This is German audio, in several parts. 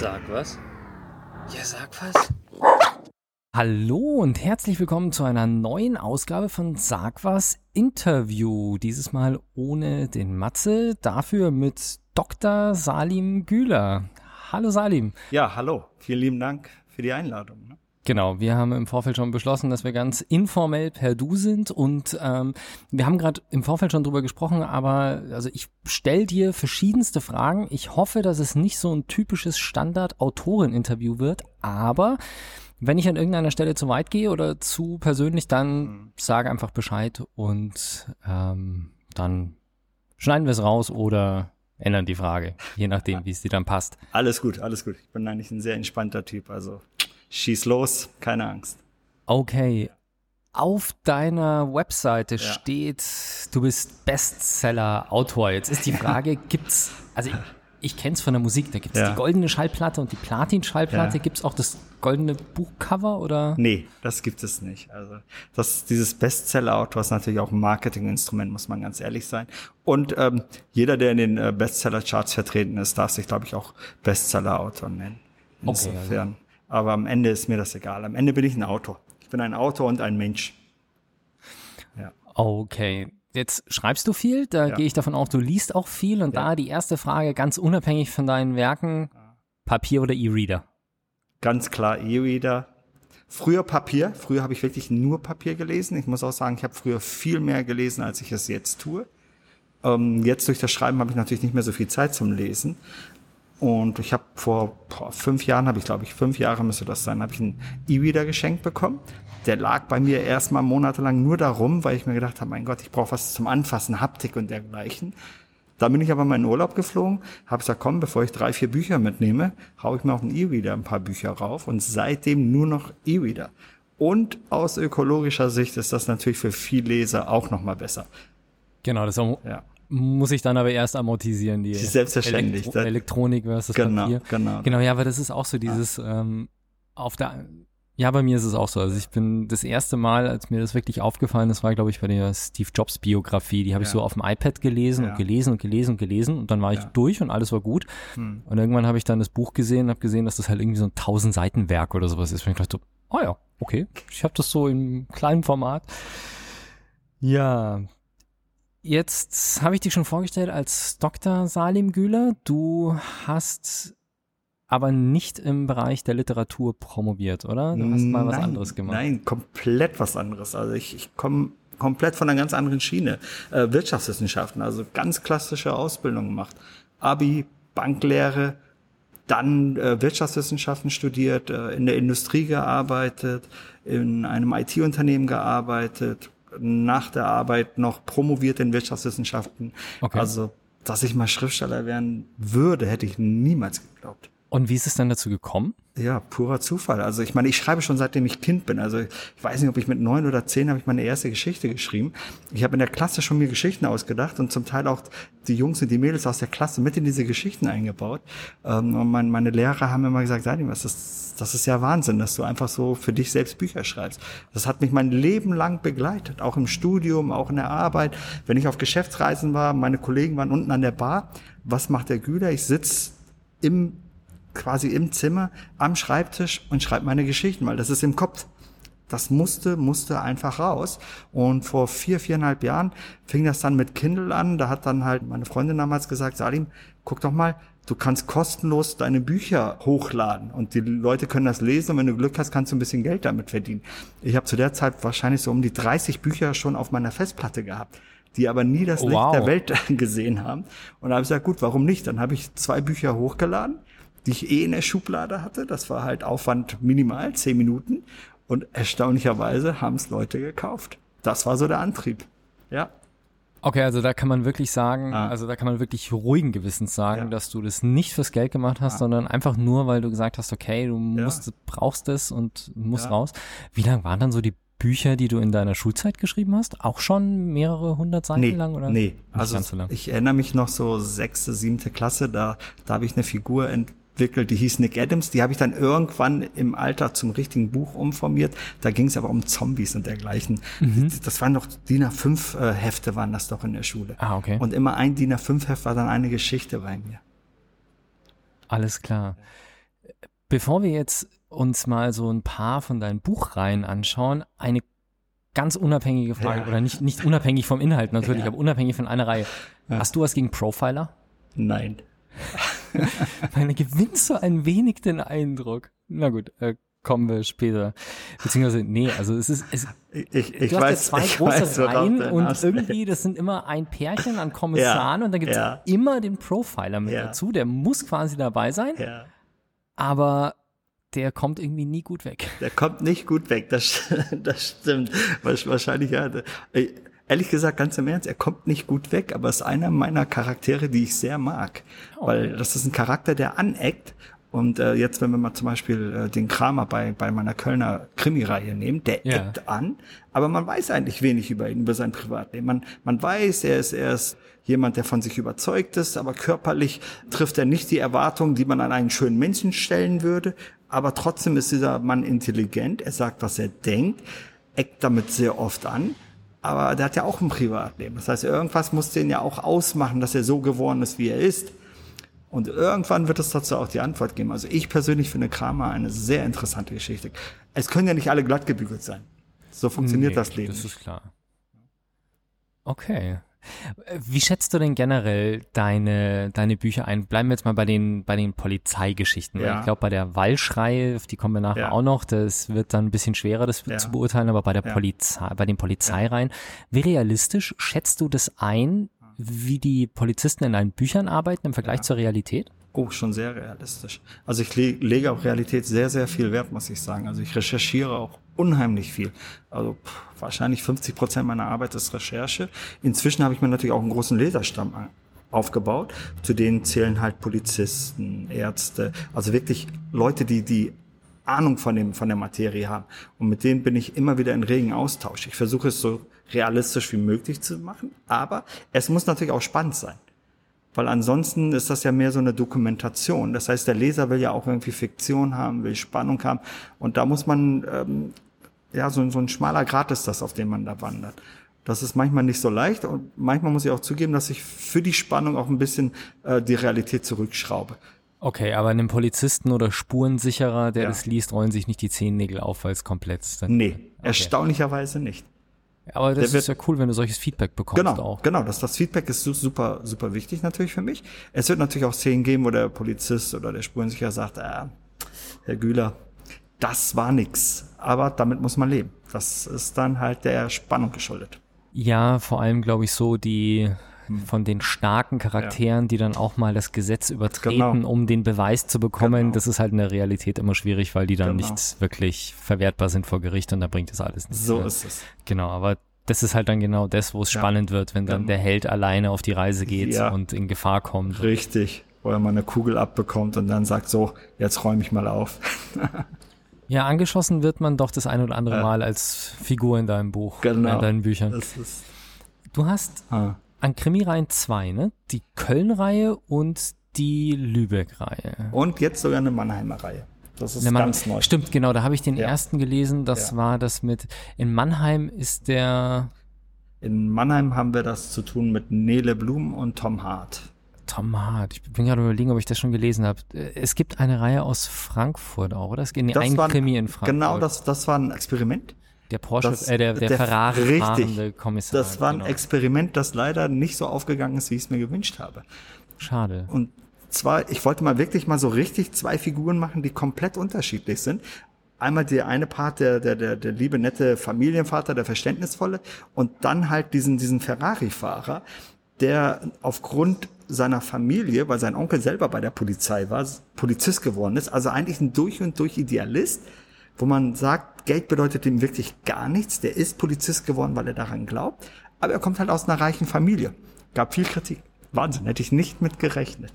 Sag was? Ja, sag was. Hallo und herzlich willkommen zu einer neuen Ausgabe von Sag was Interview. Dieses Mal ohne den Matze, dafür mit Dr. Salim Güler. Hallo Salim. Ja, hallo. Vielen lieben Dank für die Einladung. Genau, wir haben im Vorfeld schon beschlossen, dass wir ganz informell per Du sind und ähm, wir haben gerade im Vorfeld schon drüber gesprochen, aber also ich stell dir verschiedenste Fragen. Ich hoffe, dass es nicht so ein typisches Standard-Autoren-Interview wird, aber wenn ich an irgendeiner Stelle zu weit gehe oder zu persönlich, dann mhm. sage einfach Bescheid und ähm, dann schneiden wir es raus oder ändern die Frage, je nachdem, wie es dir dann passt. Alles gut, alles gut. Ich bin eigentlich ein sehr entspannter Typ, also schieß los, keine Angst. Okay. Auf deiner Webseite ja. steht, du bist Bestseller-Autor. Jetzt ist die Frage, gibt's, also ich, ich kenne es von der Musik, da gibt es ja. die goldene Schallplatte und die Platin-Schallplatte. Ja. Gibt es auch das goldene Buchcover oder? Nee, das gibt es nicht. Also das, dieses Bestseller-Autor ist natürlich auch ein Marketinginstrument, muss man ganz ehrlich sein. Und ähm, jeder, der in den äh, Bestseller-Charts vertreten ist, darf sich, glaube ich, auch Bestseller-Autor nennen. Insofern. Okay, also. Aber am Ende ist mir das egal. Am Ende bin ich ein Autor. Ich bin ein Autor und ein Mensch. Ja. Okay. Jetzt schreibst du viel, da ja. gehe ich davon aus, du liest auch viel. Und ja. da die erste Frage, ganz unabhängig von deinen Werken, Papier oder E-Reader? Ganz klar E-Reader. Früher Papier. Früher habe ich wirklich nur Papier gelesen. Ich muss auch sagen, ich habe früher viel mehr gelesen, als ich es jetzt tue. Ähm, jetzt durch das Schreiben habe ich natürlich nicht mehr so viel Zeit zum Lesen. Und ich habe vor boah, fünf Jahren, habe ich glaube ich, fünf Jahre müsste das sein, habe ich einen E-Reader geschenkt bekommen. Der lag bei mir erstmal monatelang nur darum, weil ich mir gedacht habe, mein Gott, ich brauche was zum Anfassen, Haptik und dergleichen. Dann bin ich aber mal in Urlaub geflogen, habe gesagt, komm, bevor ich drei, vier Bücher mitnehme, hau ich mir auf den E-Reader ein paar Bücher rauf und seitdem nur noch E-Reader. Und aus ökologischer Sicht ist das natürlich für viel Leser auch nochmal besser. Genau, das ist auch, ja muss ich dann aber erst amortisieren, die Selbstverständlich. Elektro Elektronik versus genau, Papier. Genau, genau. Ja, aber das ist auch so dieses, ähm, auf der, ja, bei mir ist es auch so. Also ich bin das erste Mal, als mir das wirklich aufgefallen ist, war, glaube ich, bei der Steve Jobs Biografie. Die habe ich so auf dem iPad gelesen ja. und gelesen und gelesen und gelesen und dann war ich ja. durch und alles war gut. Hm. Und irgendwann habe ich dann das Buch gesehen und habe gesehen, dass das halt irgendwie so ein 1000 Seiten Werk oder sowas ist. Und ich dachte, oh ja, okay, ich habe das so im kleinen Format. Ja, Jetzt habe ich dich schon vorgestellt als Dr. Salim Güler. Du hast aber nicht im Bereich der Literatur promoviert, oder? Du hast mal was nein, anderes gemacht. Nein, komplett was anderes. Also ich, ich komme komplett von einer ganz anderen Schiene. Äh, Wirtschaftswissenschaften, also ganz klassische Ausbildung gemacht. Abi, Banklehre, dann äh, Wirtschaftswissenschaften studiert, äh, in der Industrie gearbeitet, in einem IT-Unternehmen gearbeitet, nach der Arbeit noch promoviert in Wirtschaftswissenschaften. Okay. Also, dass ich mal Schriftsteller werden würde, hätte ich niemals geglaubt. Und wie ist es dann dazu gekommen? Ja, purer Zufall. Also ich meine, ich schreibe schon seitdem ich Kind bin. Also ich weiß nicht, ob ich mit neun oder zehn habe ich meine erste Geschichte geschrieben. Ich habe in der Klasse schon mir Geschichten ausgedacht und zum Teil auch die Jungs und die Mädels aus der Klasse mit in diese Geschichten eingebaut. Ähm, und mein, meine Lehrer haben immer gesagt, das ist, das ist ja Wahnsinn, dass du einfach so für dich selbst Bücher schreibst. Das hat mich mein Leben lang begleitet, auch im Studium, auch in der Arbeit. Wenn ich auf Geschäftsreisen war, meine Kollegen waren unten an der Bar. Was macht der Güler? Ich sitz im quasi im Zimmer am Schreibtisch und schreibe meine Geschichten, weil das ist im Kopf. Das musste, musste einfach raus. Und vor vier, viereinhalb Jahren fing das dann mit Kindle an. Da hat dann halt meine Freundin damals gesagt, Salim, guck doch mal, du kannst kostenlos deine Bücher hochladen und die Leute können das lesen und wenn du Glück hast, kannst du ein bisschen Geld damit verdienen. Ich habe zu der Zeit wahrscheinlich so um die 30 Bücher schon auf meiner Festplatte gehabt, die aber nie das Licht wow. der Welt gesehen haben. Und da habe ich gesagt, gut, warum nicht? Dann habe ich zwei Bücher hochgeladen die ich eh in der Schublade hatte. Das war halt Aufwand minimal, zehn Minuten. Und erstaunlicherweise haben es Leute gekauft. Das war so der Antrieb. Ja. Okay, also da kann man wirklich sagen, ah. also da kann man wirklich ruhigen Gewissens sagen, ja. dass du das nicht fürs Geld gemacht hast, ah. sondern einfach nur, weil du gesagt hast, okay, du musst, ja. brauchst es und musst ja. raus. Wie lang waren dann so die Bücher, die du in deiner Schulzeit geschrieben hast? Auch schon mehrere hundert Seiten nee, lang oder? Nee, also so ich erinnere mich noch so sechste, siebte Klasse, da, da habe ich eine Figur ent entwickelt, die hieß Nick Adams. Die habe ich dann irgendwann im Alter zum richtigen Buch umformiert. Da ging es aber um Zombies und dergleichen. Mhm. Das waren doch DIN A5 äh, Hefte waren das doch in der Schule. Ah, okay. Und immer ein DIN A5 Heft war dann eine Geschichte bei mir. Alles klar. Bevor wir jetzt uns mal so ein paar von deinen Buchreihen anschauen, eine ganz unabhängige Frage, Ja. oder nicht, nicht unabhängig vom Inhalt natürlich, Ja. aber unabhängig von einer Reihe. Ja. Hast du was gegen Profiler? Nein. Meine gewinnst so ein wenig den Eindruck. Na gut, äh, kommen wir später. Beziehungsweise, nee, also es ist, es, Ich, ich, du hast ja weiß, zwei große weiß, Reihen und hinaus irgendwie, das sind immer ein Pärchen an Kommissaren Ja, und dann gibt es ja. immer den Profiler mit dazu, der muss quasi dabei sein, aber der kommt irgendwie nie gut weg. der kommt nicht gut weg, das, das stimmt. Wahrscheinlich, ja. Ehrlich gesagt, ganz im Ernst, er kommt nicht gut weg, aber ist einer meiner Charaktere, die ich sehr mag. Oh. Weil das ist ein Charakter, der aneckt. Und äh, jetzt, wenn wir mal zum Beispiel äh, den Kramer bei, bei meiner Kölner Krimireihe nehmen, der Ja. eckt an, aber man weiß eigentlich wenig über ihn, über sein Privatleben. Man, man weiß, er ist, er ist jemand, der von sich überzeugt ist, aber körperlich trifft er nicht die Erwartungen, die man an einen schönen Menschen stellen würde. Aber trotzdem ist dieser Mann intelligent, er sagt, was er denkt, eckt damit sehr oft an. Aber der hat ja auch ein Privatleben. Das heißt, irgendwas muss den ja auch ausmachen, dass er so geworden ist, wie er ist. Und irgendwann wird es dazu auch die Antwort geben. Also ich persönlich finde Kramer eine sehr interessante Geschichte. Es können ja nicht alle glatt gebügelt sein. So funktioniert Nee, das Leben. Das ist klar. Okay. Wie schätzt du denn generell deine, deine Bücher ein? Bleiben wir jetzt mal bei den, bei den Polizeigeschichten. Ja. Ich glaube, bei der Walschrei, auf die kommen wir nachher Ja. auch noch, das wird dann ein bisschen schwerer, das Ja. zu beurteilen, aber bei der. Polizei, bei den Polizeireihen, wie realistisch schätzt du das ein, wie die Polizisten in deinen Büchern arbeiten im Vergleich zur Realität? Oh, schon sehr realistisch. Also ich le lege auf Realität sehr, sehr viel Wert, muss ich sagen. Also ich recherchiere auch unheimlich viel. Also pff, wahrscheinlich 50 Prozent meiner Arbeit ist Recherche. Inzwischen habe ich mir natürlich auch einen großen Leserstamm aufgebaut. Zu denen zählen halt Polizisten, Ärzte, also wirklich Leute, die die Ahnung von dem von der Materie haben. Und mit denen bin ich immer wieder in regen Austausch. Ich versuche es so realistisch wie möglich zu machen, aber es muss natürlich auch spannend sein. Weil ansonsten ist das ja mehr so eine Dokumentation. Das heißt, der Leser will ja auch irgendwie Fiktion haben, will Spannung haben. Und da muss man, ähm, ja, so, so ein schmaler Grat ist das, auf dem man da wandert. Das ist manchmal nicht so leicht und manchmal muss ich auch zugeben, dass ich für die Spannung auch ein bisschen äh, die Realität zurückschraube. Okay, aber einem Polizisten oder Spurensicherer, der Ja. das liest, rollen sich nicht die Zehennägel auf, weil es komplett dann Nee, erstaunlicherweise nicht. Aber das Der ist ja cool, wenn du solches Feedback bekommst Genau, auch. genau. Das, das Feedback ist su- super, super wichtig natürlich für mich. Es wird natürlich auch Szenen geben, wo der Polizist oder der Spurensicherer sagt, äh, Herr Güler, das war nix. Aber damit muss man leben. Das ist dann halt der Spannung geschuldet. Ja, vor allem glaube ich so die von den starken Charakteren, die dann auch mal das Gesetz übertreten, Genau. um den Beweis zu bekommen. Genau. Das ist halt in der Realität immer schwierig, weil die dann Genau. nicht wirklich verwertbar sind vor Gericht und da bringt das alles nichts. So mehr. ist es. Genau, aber das ist halt dann genau das, wo es Ja. spannend wird, wenn dann Genau. der Held alleine auf die Reise geht Ja. und in Gefahr kommt. Richtig. Wo er mal eine Kugel abbekommt und dann sagt so, jetzt räume ich mal auf. Ja, angeschossen wird man doch das ein oder andere Ja. Mal als Figur in deinem Buch, Genau. in deinen Büchern. Du hast ah. an Krimireihen zwei, ne? Die Köln-Reihe und die Lübeck-Reihe. Und jetzt sogar eine Mannheimer Reihe. Das ist Mann- ganz neu. Stimmt, genau, da habe ich den Ja. ersten gelesen. Das Ja. war das mit, in Mannheim ist der In Mannheim haben wir das zu tun mit Nele Blum und Tom Hart. Tom Hart. Ich bin gerade überlegen, ob ich das schon gelesen habe. Es gibt eine Reihe aus Frankfurt auch, oder? Es geht ein war- Krimi in Frankfurt. Genau, das, das war ein Experiment. Der Porsche, das- äh, der, der, der- Ferrari richtig. fahrende Kommissar. Das war ein genau. Experiment, das leider nicht so aufgegangen ist, wie ich es mir gewünscht habe. Schade. Und zwar, ich wollte mal wirklich mal so richtig zwei Figuren machen, die komplett unterschiedlich sind. Einmal der eine Part, der, der, der, der liebe, nette Familienvater, der verständnisvolle, und dann halt diesen, diesen Ferrari-Fahrer, der aufgrund seiner Familie, weil sein Onkel selber bei der Polizei war, Polizist geworden ist, also eigentlich ein durch und durch Idealist, wo man sagt, Geld bedeutet ihm wirklich gar nichts. Der ist Polizist geworden, weil er daran glaubt, aber er kommt halt aus einer reichen Familie. Gab viel Kritik. Wahnsinn, hätte ich nicht mit gerechnet.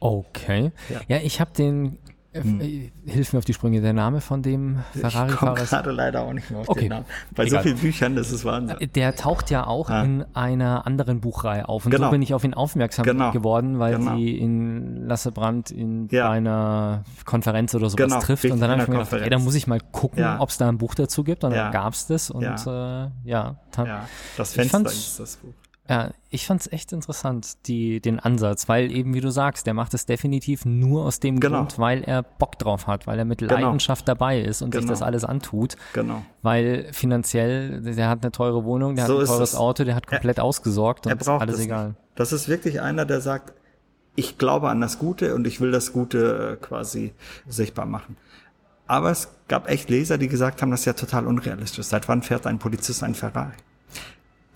Okay. Ja, Ja. ich habe den, äh, äh, hilf mir auf die Sprünge, der Name von dem Ich komme Ferrari-Fahrer. ist- gerade leider auch nicht mehr auf Okay. den Namen. Bei Egal. so vielen Büchern, das ist Wahnsinn. Der taucht ja auch Ja. in einer anderen Buchreihe auf. Und so Genau. bin ich auf ihn aufmerksam Genau. geworden, weil Genau. sie in Lassebrandt in Ja. einer Konferenz oder sowas Genau, trifft. richtig, Und dann habe ich mir gedacht, ey, da muss ich mal gucken, Ja. ob es da ein Buch dazu gibt. Und Ja. dann gab's das. Und Ja. äh, ja, das Ich Fenster fand's- ist das Buch. Ja, ich fand's echt interessant, die, den Ansatz, weil eben, wie du sagst, der macht es definitiv nur aus dem Genau. Grund, weil er Bock drauf hat, weil er mit Genau. Leidenschaft dabei ist und sich Genau. das alles antut. Genau. Weil finanziell, der hat eine teure Wohnung, der So hat ein teures es. Auto, der hat komplett ausgesorgt Er und ist braucht alles es egal. Nicht. Das ist wirklich einer, der sagt, ich glaube an das Gute und ich will das Gute äh, quasi sichtbar machen. Aber es gab echt Leser, die gesagt haben, das ist ja total unrealistisch. Seit wann fährt ein Polizist ein Ferrari?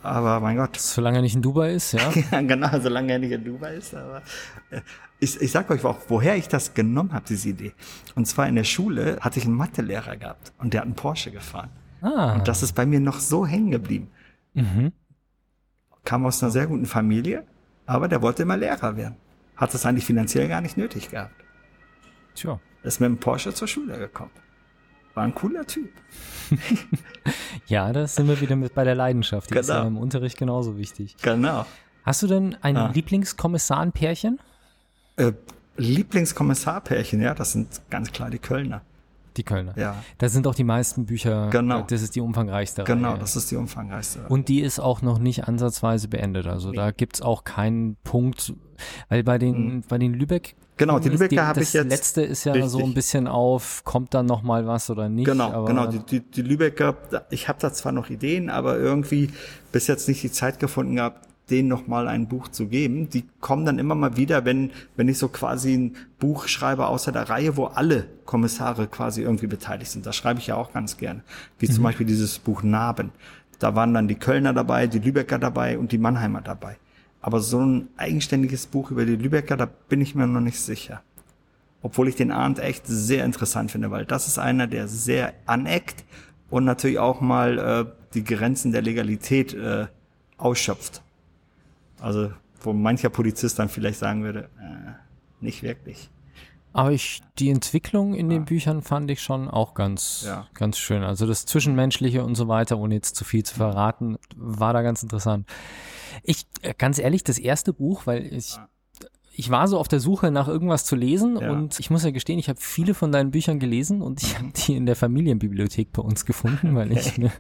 Aber mein Gott, Solange er nicht in Dubai ist, ja. ja, genau, solange er nicht in Dubai ist. Aber äh, ich, ich sag euch auch, woher ich das genommen habe, diese Idee. Und zwar in der Schule hatte ich einen Mathelehrer gehabt und der hat einen Porsche gefahren. Ah, Und das ist bei mir noch so hängen geblieben. mhm. Kam aus einer sehr guten Familie, aber der wollte immer Lehrer werden. Hat es eigentlich finanziell gar nicht nötig gehabt. Tja. Ist mit dem Porsche zur Schule gekommen. War ein cooler Typ. Ja, da sind wir wieder mit bei der Leidenschaft. Die ist Genau. ja im Unterricht genauso wichtig. Genau. Hast du denn ein Ah. Lieblingskommissar-Pärchen? Äh, Lieblingskommissarpärchen, ja, das sind ganz klar die Kölner. Die Kölner. Ja. Da sind auch die meisten Bücher. Genau. Das ist die umfangreichste Genau, Reihe. das ist die umfangreichste. Und die ist auch noch nicht ansatzweise beendet. Also da gibt's auch keinen Punkt, weil bei den, bei den Lübeck. Mhm. Genau, die Lübecker habe Das ich jetzt- letzte ist ja Richtig. so ein bisschen auf, kommt dann noch mal was oder nicht. Genau, genau. Die, die, die Lübecker, ich habe da zwar noch Ideen, aber irgendwie bis jetzt nicht die Zeit gefunden gehabt, denen noch mal ein Buch zu geben. Die kommen dann immer mal wieder, wenn wenn ich so quasi ein Buch schreibe außer der Reihe, wo alle Kommissare quasi irgendwie beteiligt sind. Das schreibe ich ja auch ganz gerne. Wie zum Beispiel dieses Buch Narben. Da waren dann die Kölner dabei, die Lübecker dabei und die Mannheimer dabei. Aber so ein eigenständiges Buch über die Lübecker, da bin ich mir noch nicht sicher. Obwohl ich den Arndt echt sehr interessant finde, weil das ist einer, der sehr aneckt und natürlich auch mal äh, die Grenzen der Legalität äh, ausschöpft. Also, wo mancher Polizist dann vielleicht sagen würde, äh, nicht wirklich. Aber ich, die Entwicklung in den Büchern fand ich schon auch ganz, Ja. ganz schön. Also das Zwischenmenschliche und so weiter, ohne jetzt zu viel zu verraten, war da ganz interessant. Ich, äh, ganz ehrlich, das erste Buch, weil ich, ich war so auf der Suche nach irgendwas zu lesen Ja. und ich muss ja gestehen, ich habe viele von deinen Büchern gelesen und ich habe die in der Familienbibliothek bei uns gefunden, weil ich, ne,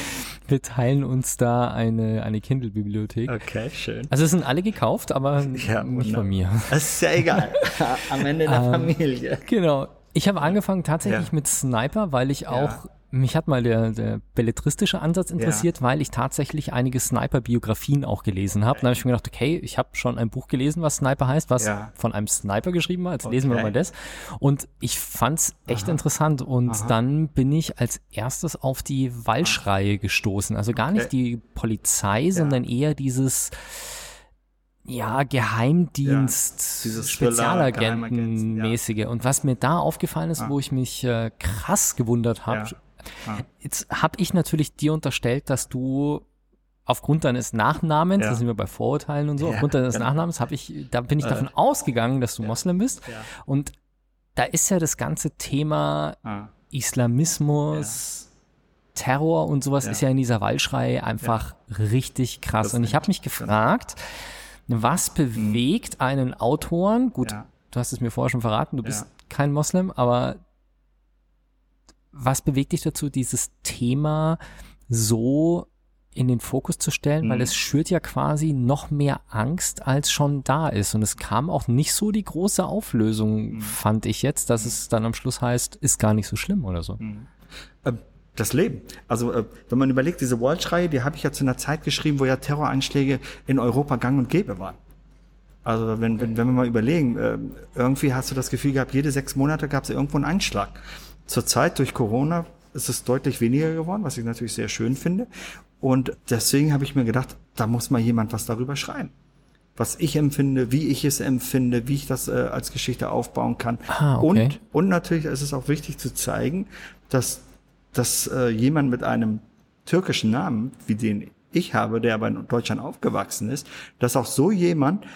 wir teilen uns da eine, eine Kindle-Bibliothek. Okay, schön. Also es sind alle gekauft, aber Ja, nicht von mir. Das ist ja egal. Am Ende der Ähm, Familie. Genau. Ich habe angefangen tatsächlich Ja. mit Sniper, weil ich auch, mich hat mal der, der belletristische Ansatz interessiert, weil ich tatsächlich einige Sniper-Biografien auch gelesen habe. Dann habe ich mir gedacht, okay, ich habe schon ein Buch gelesen, was Sniper heißt, was Ja. von einem Sniper geschrieben war. Jetzt lesen wir Okay. mal das. Und ich fand's echt interessant. Und dann bin ich als erstes auf die Walschreihe gestoßen. Also gar nicht Okay. die Polizei, sondern eher dieses ja, Geheimdienst, Geheimagenten, Spezialagenten-mäßige. Und was mir da aufgefallen ist, wo ich mich äh, krass gewundert habe, Ja. Ah. jetzt habe ich natürlich dir unterstellt, dass du aufgrund deines Nachnamens, Ja. da sind wir bei Vorurteilen und so, Ja, aufgrund deines genau. Nachnamens habe ich, da bin ich davon ausgegangen, dass du Moslem bist. Ja. Und da ist ja das ganze Thema Ah. Islamismus, Terror und sowas Ja. ist ja in dieser Waldschrei einfach richtig krass. Das und ich habe mich gefragt, was bewegt einen Autoren, gut, Ja. du hast es mir vorher schon verraten, du bist Ja. kein Moslem, aber was bewegt dich dazu, dieses Thema so in den Fokus zu stellen, weil Mhm. es schürt ja quasi noch mehr Angst, als schon da ist. Und es kam auch nicht so die große Auflösung, Mhm. fand ich jetzt, dass es dann am Schluss heißt, ist gar nicht so schlimm oder so. Ähm, Das Leben. Also äh, wenn man überlegt, diese Walsh-Reihe, die habe ich ja zu einer Zeit geschrieben, wo ja Terroranschläge in Europa gang und gäbe waren. Also wenn, wenn, wenn wir mal überlegen, äh, irgendwie hast du das Gefühl gehabt, jede sechs Monate gab es irgendwo einen Einschlag. Zurzeit durch Corona ist es deutlich weniger geworden, was ich natürlich sehr schön finde. Und deswegen habe ich mir gedacht, da muss mal jemand was darüber schreiben. Was ich empfinde, wie ich es empfinde, wie ich das äh, als Geschichte aufbauen kann. Ah, okay. Und und natürlich ist es auch wichtig zu zeigen, dass, dass äh, jemand mit einem türkischen Namen, wie den ich habe, der aber in Deutschland aufgewachsen ist, dass auch so jemand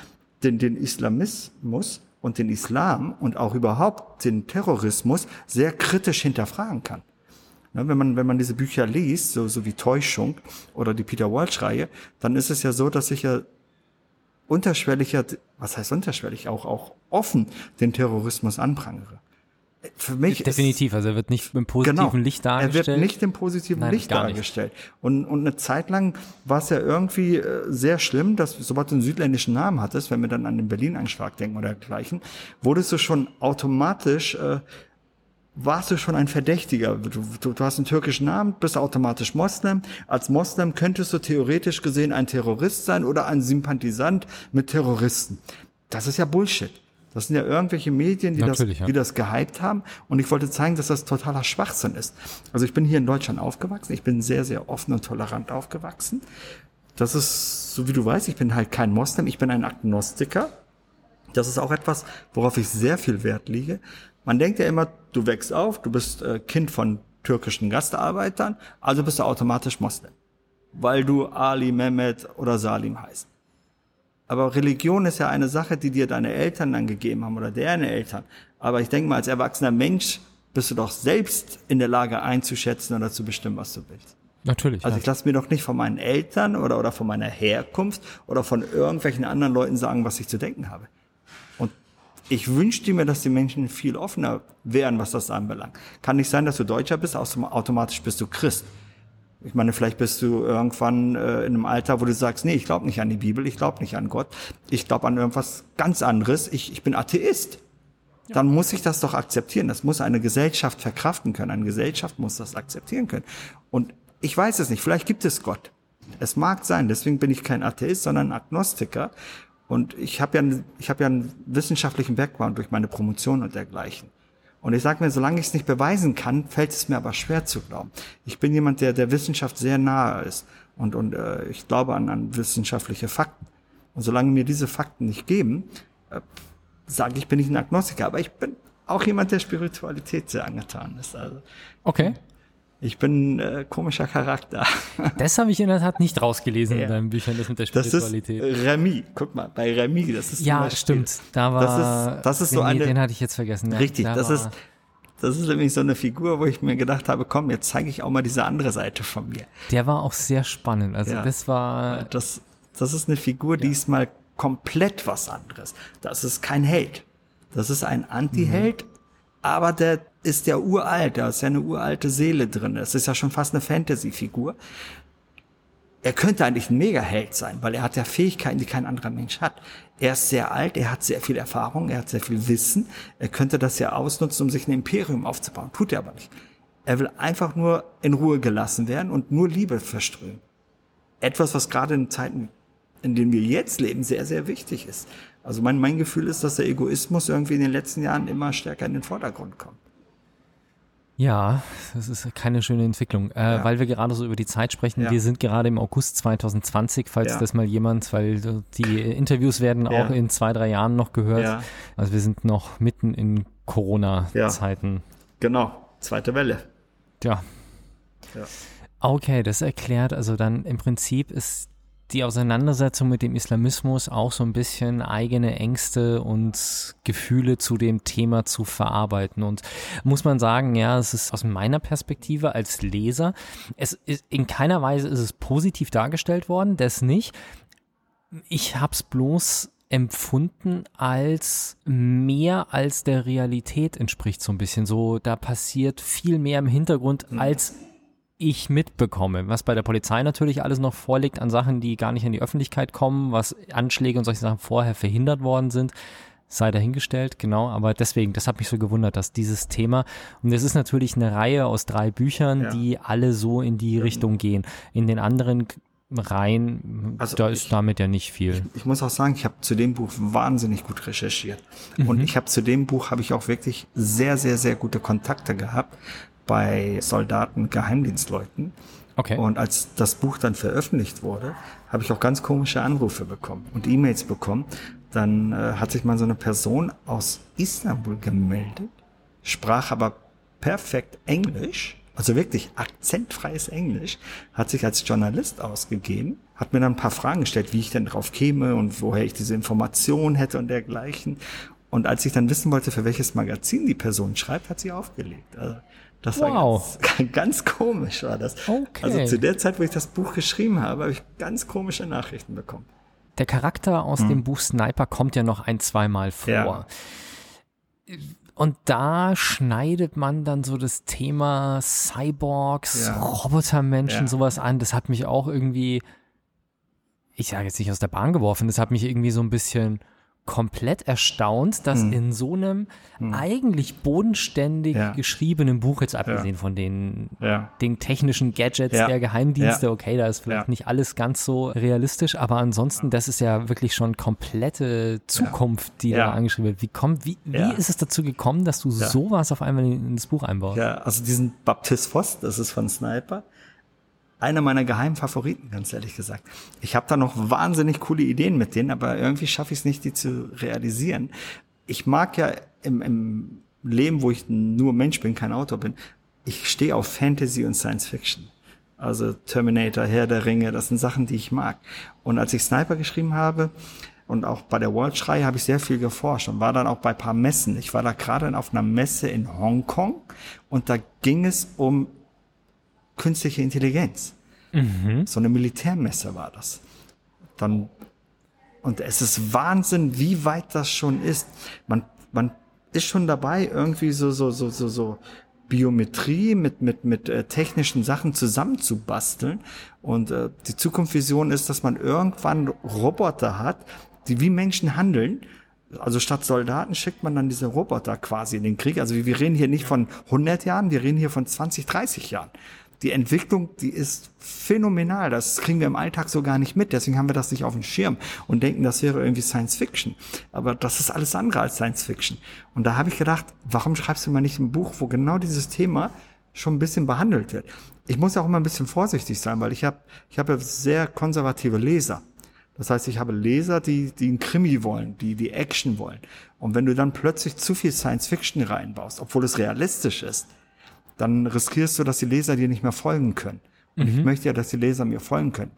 den, den Islamismus und den Islam und auch überhaupt den Terrorismus sehr kritisch hinterfragen kann. Ne, wenn man, wenn man diese Bücher liest, so, so wie Täuschung oder die Peter Walsh-Reihe, dann ist es ja so, dass ich ja unterschwellig, was heißt unterschwellig, auch, auch offen den Terrorismus anprangere. Für mich Definitiv, ist, also er wird nicht im positiven genau, Licht dargestellt. Er wird nicht im positiven Nein, Licht dargestellt. Und, und eine Zeit lang war es ja irgendwie äh, sehr schlimm, dass sobald du einen südländischen Namen hattest, wenn wir dann an den Berlin-Anschlag denken oder dergleichen, wurdest du schon automatisch äh, warst du schon ein Verdächtiger. Du, du, du hast einen türkischen Namen, bist automatisch Moslem. Als Moslem könntest du theoretisch gesehen ein Terrorist sein oder ein Sympathisant mit Terroristen. Das ist ja Bullshit. Das sind ja irgendwelche Medien, die, das, ja. die das gehypt haben. Und ich wollte zeigen, dass das totaler Schwachsinn ist. Also ich bin hier in Deutschland aufgewachsen. Ich bin sehr, sehr offen und tolerant aufgewachsen. Das ist, so wie du weißt, ich bin halt kein Moslem. Ich bin ein Agnostiker. Das ist auch etwas, worauf ich sehr viel Wert lege. Man denkt ja immer, du wächst auf, du bist äh, Kind von türkischen Gastarbeitern, also bist du automatisch Moslem, weil du Ali, Mehmet oder Salim heißt. Aber Religion ist ja eine Sache, die dir deine Eltern dann gegeben haben oder deine Eltern. Aber ich denke mal, als erwachsener Mensch bist du doch selbst in der Lage einzuschätzen oder zu bestimmen, was du willst. Natürlich. Also ja. ich lasse mir doch nicht von meinen Eltern oder, oder von meiner Herkunft oder von irgendwelchen anderen Leuten sagen, was ich zu denken habe. Und ich wünschte mir, dass die Menschen viel offener wären, was das anbelangt. Kann nicht sein, dass du Deutscher bist, automatisch bist du Christ. Ich meine, vielleicht bist du irgendwann äh, in einem Alter, wo du sagst, nee, ich glaube nicht an die Bibel, ich glaube nicht an Gott, ich glaube an irgendwas ganz anderes, ich, ich bin Atheist. Dann muss ich das doch akzeptieren. Das muss eine Gesellschaft verkraften können. Eine Gesellschaft muss das akzeptieren können. Und ich weiß es nicht. Vielleicht gibt es Gott. Es mag sein. Deswegen bin ich kein Atheist, sondern Agnostiker. Und ich habe ja, ich habe ja einen wissenschaftlichen Background durch meine Promotion und dergleichen. Und ich sage mir, solange ich es nicht beweisen kann, fällt es mir aber schwer zu glauben. Ich bin jemand, der der Wissenschaft sehr nahe ist und, und äh, ich glaube an, an wissenschaftliche Fakten. Und solange mir diese Fakten nicht geben, äh, sage ich, bin ich ein Agnostiker. Aber ich bin auch jemand, der Spiritualität sehr angetan ist. Also Okay. Ich bin äh, komischer Charakter. Das habe ich in der Tat nicht rausgelesen Ja. in deinen Büchern, das mit der Das ist Spiritualität. Remy. Guck mal, bei Remy, das ist ja, stimmt. Da war. Das ist, das ist so den, eine. Den hatte ich jetzt vergessen. Ja, Richtig, da das ist, das ist nämlich so eine Figur, wo ich mir gedacht habe, komm, jetzt zeige ich auch mal diese andere Seite von mir. Der war auch sehr spannend. Also Ja. das war. Das, das ist eine Figur, die ist mal komplett was anderes. Das ist kein Held. Das ist ein Anti-Held, aber der ist ja uralt, da ist ja eine uralte Seele drin. Das ist ja schon fast eine Fantasy-Figur. Er könnte eigentlich ein Mega-Held sein, weil er hat ja Fähigkeiten, die kein anderer Mensch hat. Er ist sehr alt, er hat sehr viel Erfahrung, er hat sehr viel Wissen. Er könnte das ja ausnutzen, um sich ein Imperium aufzubauen. Tut er aber nicht. Er will einfach nur in Ruhe gelassen werden und nur Liebe verströmen. Etwas, was gerade in Zeiten, in denen wir jetzt leben, sehr, sehr wichtig ist. Also mein, mein Gefühl ist, dass der Egoismus irgendwie in den letzten Jahren immer stärker in den Vordergrund kommt. Ja, das ist keine schöne Entwicklung. Äh, Weil wir gerade so über die Zeit sprechen. Ja. Wir sind gerade im August 2020, falls Ja. das mal jemand, weil die Interviews werden Ja. auch in zwei, drei Jahren noch gehört. Ja. Also wir sind noch mitten in Corona-Zeiten. Genau, zweite Welle. Ja. Ja. Okay, das erklärt also dann im Prinzip ist die Auseinandersetzung mit dem Islamismus auch so ein bisschen eigene Ängste und Gefühle zu dem Thema zu verarbeiten. Und muss man sagen, ja, es ist aus meiner Perspektive als Leser, es ist in keiner Weise ist es positiv dargestellt worden, das nicht. Ich hab's bloß empfunden als mehr als der Realität entspricht so ein bisschen. So, da passiert viel mehr im Hintergrund als ich mitbekomme, was bei der Polizei natürlich alles noch vorliegt an Sachen, die gar nicht in die Öffentlichkeit kommen, was Anschläge und solche Sachen vorher verhindert worden sind, sei dahingestellt, genau, aber deswegen, das hat mich so gewundert, dass dieses Thema, und es ist natürlich eine Reihe aus drei Büchern, Ja. die alle so in die Richtung gehen. In den anderen Reihen, Also da ich- ist damit ja nicht viel. Ich muss auch sagen, ich habe zu dem Buch wahnsinnig gut recherchiert. Und ich habe zu dem Buch habe ich auch wirklich sehr, sehr, sehr gute Kontakte gehabt bei Soldaten, Geheimdienstleuten. Okay. Und als das Buch dann veröffentlicht wurde, habe ich auch ganz komische Anrufe bekommen und E-Mails bekommen. Dann äh, hat sich mal so eine Person aus Istanbul gemeldet, sprach aber perfekt Englisch, also wirklich akzentfreies Englisch, hat sich als Journalist ausgegeben, hat mir dann ein paar Fragen gestellt, wie ich denn drauf käme und woher ich diese Information hätte und dergleichen. Und als ich dann wissen wollte, für welches Magazin die Person schreibt, hat sie aufgelegt. Also das war Wow. ganz, ganz komisch, war das. Okay. Also zu der Zeit, wo ich das Buch geschrieben habe, habe ich ganz komische Nachrichten bekommen. Der Charakter aus dem Buch Sniper kommt ja noch ein, zweimal vor. Ja. und da schneidet man dann so das Thema Cyborgs, Ja. Robotermenschen, Ja. sowas an. Das hat mich auch irgendwie, ich sage jetzt nicht aus der Bahn geworfen, das hat mich irgendwie so ein bisschen komplett erstaunt, dass Hm. in so einem eigentlich bodenständig Ja. geschriebenen Buch, jetzt abgesehen von den, Ja. den technischen Gadgets Ja. der Geheimdienste, Ja. okay, da ist vielleicht Ja. nicht alles ganz so realistisch, aber ansonsten, das ist ja wirklich schon komplette Zukunft, die Ja. da angeschrieben wird. Wie kommt, wie, wie Ja. ist es dazu gekommen, dass du Ja. sowas auf einmal in, in das Buch einbaust? Ja, also diesen Baptist Voss, das ist von Sniper, einer meiner geheimen Favoriten, ganz ehrlich gesagt. Ich habe da noch wahnsinnig coole Ideen mit denen, aber irgendwie schaffe ich es nicht, die zu realisieren. Ich mag ja im, im Leben, wo ich nur Mensch bin, kein Autor bin, ich stehe auf Fantasy und Science Fiction. Also Terminator, Herr der Ringe, das sind Sachen, die ich mag. Und als ich Sniper geschrieben habe und auch bei der World Schrei habe ich sehr viel geforscht und war dann auch bei paar Messen. Ich war da gerade auf einer Messe in Hongkong und da ging es um künstliche Intelligenz. So eine Militärmesse war das. Dann und es ist Wahnsinn, wie weit das schon ist. Man, man ist schon dabei, irgendwie so, so, so, so, so Biometrie mit, mit, mit äh, technischen Sachen zusammenzubasteln. Und äh, die Zukunftsvision ist, dass man irgendwann Roboter hat, die wie Menschen handeln. Also statt Soldaten schickt man dann diese Roboter quasi in den Krieg. Also wir reden hier nicht von 100 Jahren, wir reden hier von 20, 30 Jahren. Die Entwicklung, die ist phänomenal. Das kriegen wir im Alltag so gar nicht mit. Deswegen haben wir das nicht auf dem Schirm und denken, das wäre irgendwie Science Fiction. Aber das ist alles andere als Science Fiction. Und da habe ich gedacht, warum schreibst du mal nicht ein Buch, wo genau dieses Thema schon ein bisschen behandelt wird? Ich muss ja auch immer ein bisschen vorsichtig sein, weil ich habe ich habe ja sehr konservative Leser. Das heißt, ich habe Leser, die, die einen Krimi wollen, die, die Action wollen. Und wenn du dann plötzlich zu viel Science Fiction reinbaust, obwohl es realistisch ist, dann riskierst du, dass die Leser dir nicht mehr folgen können. Und ich möchte ja, dass die Leser mir folgen können.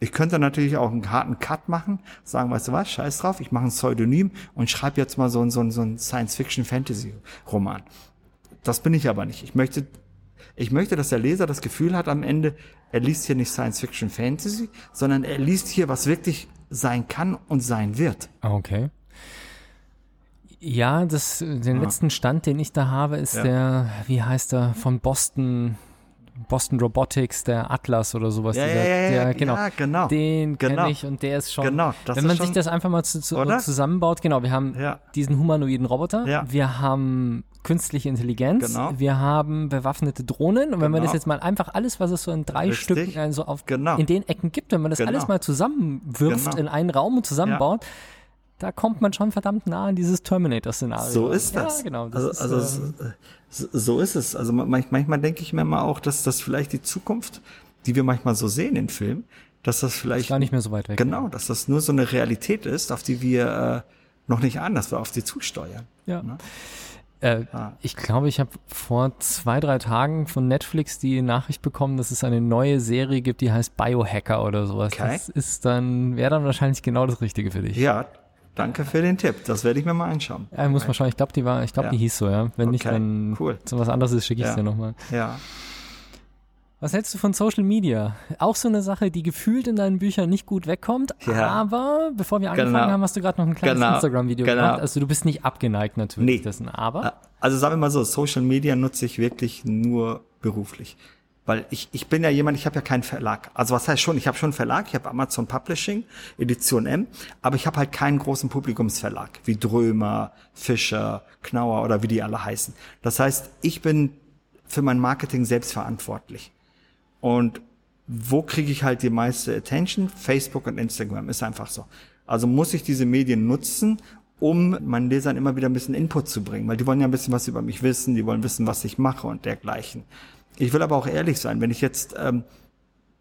Ich könnte natürlich auch einen harten Cut machen, sagen, weißt du was, scheiß drauf, ich mache ein Pseudonym und schreibe jetzt mal so, ein- so, ein- so ein Science-Fiction-Fantasy-Roman. Das bin ich aber nicht. Ich möchte, ich möchte, dass der Leser das Gefühl hat am Ende, er liest hier nicht Science-Fiction-Fantasy, sondern er liest hier, was wirklich sein kann und sein wird. Okay. Ja, das, den letzten Stand, den ich da habe, ist Ja. der, wie heißt er, von Boston, Boston Robotics, der Atlas oder sowas. Ja, dieser, ja, ja, der, genau, ja, genau. Den Genau. kenne ich und der ist schon, Genau, das wenn ist man schon- sich das einfach mal zu, zu, zusammenbaut, genau, wir haben Ja. diesen humanoiden Roboter, Ja. wir haben künstliche Intelligenz, Genau. wir haben bewaffnete Drohnen und wenn man Genau. das jetzt mal einfach alles, was es so in drei Richtig. Stücken, also auf, Genau. in den Ecken gibt, wenn man das Genau. alles mal zusammenwirft Genau. in einen Raum und zusammenbaut, da kommt man schon verdammt nah an dieses Terminator-Szenario. So ist das. Ja, genau. Das also, ist, also ähm, so, so ist es. Also manch- manchmal denke ich mir mal auch, dass das vielleicht die Zukunft, die wir manchmal so sehen in Filmen, dass das vielleicht gar nicht mehr so weit weg. genau, dass das nur so eine Realität ist, auf die wir äh, noch nicht ahnen, dass wir auf die zusteuern. Ja. Ne? Äh, Ah. Ich glaube, ich habe vor zwei, drei Tagen von Netflix die Nachricht bekommen, dass es eine neue Serie gibt, die heißt Biohacker oder sowas. Okay. Das ist dann, wäre dann wahrscheinlich genau das Richtige für dich. Ja, danke für den Tipp. Das werde ich mir mal anschauen. Ja, muss man schauen. Ich glaube, die war, ich glaube, Ja. die hieß so, ja. Wenn nicht, Okay, dann cool. so was anderes ist, schicke ich Ja. dir nochmal. Ja. Was hältst du von Social Media? Auch so eine Sache, die gefühlt in deinen Büchern nicht gut wegkommt, Ja. aber bevor wir angefangen Genau. haben, hast du gerade noch ein kleines Genau. Instagram-Video Genau. gemacht. Also du bist nicht abgeneigt natürlich Nee. dessen, aber Also sagen wir mal so, Social Media nutze ich wirklich nur beruflich. Weil ich, ich bin ja jemand, ich habe ja keinen Verlag. Also was heißt schon, ich habe schon einen Verlag, ich habe Amazon Publishing, Edition M, aber ich habe halt keinen großen Publikumsverlag, wie Drömer, Fischer, Knauer oder wie die alle heißen. Das heißt, ich bin für mein Marketing selbst verantwortlich. Und wo kriege ich halt die meiste Attention? Facebook und Instagram ist einfach so. Also muss ich diese Medien nutzen, um meinen Lesern immer wieder ein bisschen Input zu bringen, weil die wollen ja ein bisschen was über mich wissen, die wollen wissen, was ich mache und dergleichen. Ich will aber auch ehrlich sein, wenn ich jetzt ähm,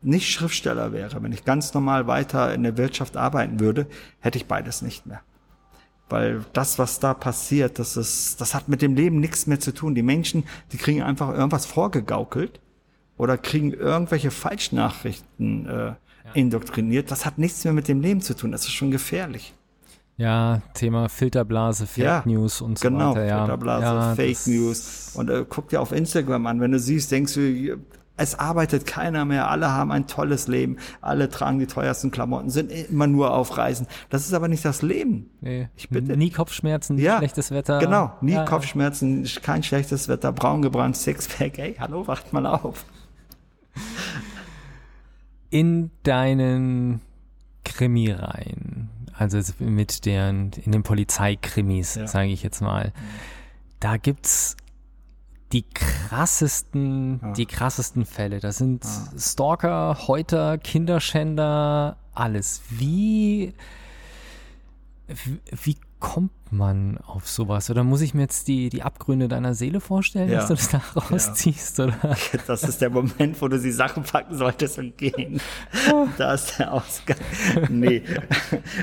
nicht Schriftsteller wäre, wenn ich ganz normal weiter in der Wirtschaft arbeiten würde, hätte ich beides nicht mehr. Weil das, was da passiert, das ist, das hat mit dem Leben nichts mehr zu tun. Die Menschen, die kriegen einfach irgendwas vorgegaukelt oder kriegen irgendwelche Falschnachrichten äh, indoktriniert. Das hat nichts mehr mit dem Leben zu tun. Das ist schon gefährlich. Ja, Thema Filterblase, Fake Ja, News und so genau, weiter. Ja. Filterblase, ja, Fake News. Und äh, guck dir auf Instagram an, wenn du siehst, denkst du, Es arbeitet keiner mehr, alle haben ein tolles Leben, alle tragen die teuersten Klamotten, sind immer nur auf Reisen. Das ist aber nicht das Leben. Nee. Ich bitte. Nie Kopfschmerzen, ja, schlechtes Wetter. Genau, nie ja, Kopfschmerzen, kein schlechtes Wetter, braun gebrannt, Sixpack, ey, hallo, wacht mal auf. In deinen Krimi rein, also mit den, in den Polizeikrimis, ja. sage ich jetzt mal, da gibt's die krassesten, ja. die krassesten Fälle. Das sind ja. Stalker, Häuter, Kinderschänder, alles. Wie, wie kommt man auf sowas? Oder muss ich mir jetzt die, die Abgründe deiner Seele vorstellen, ja. dass du das da rausziehst? Ja. Oder? Das ist der Moment, wo du die Sachen packen solltest und gehen. da ist der Ausgang. Nee.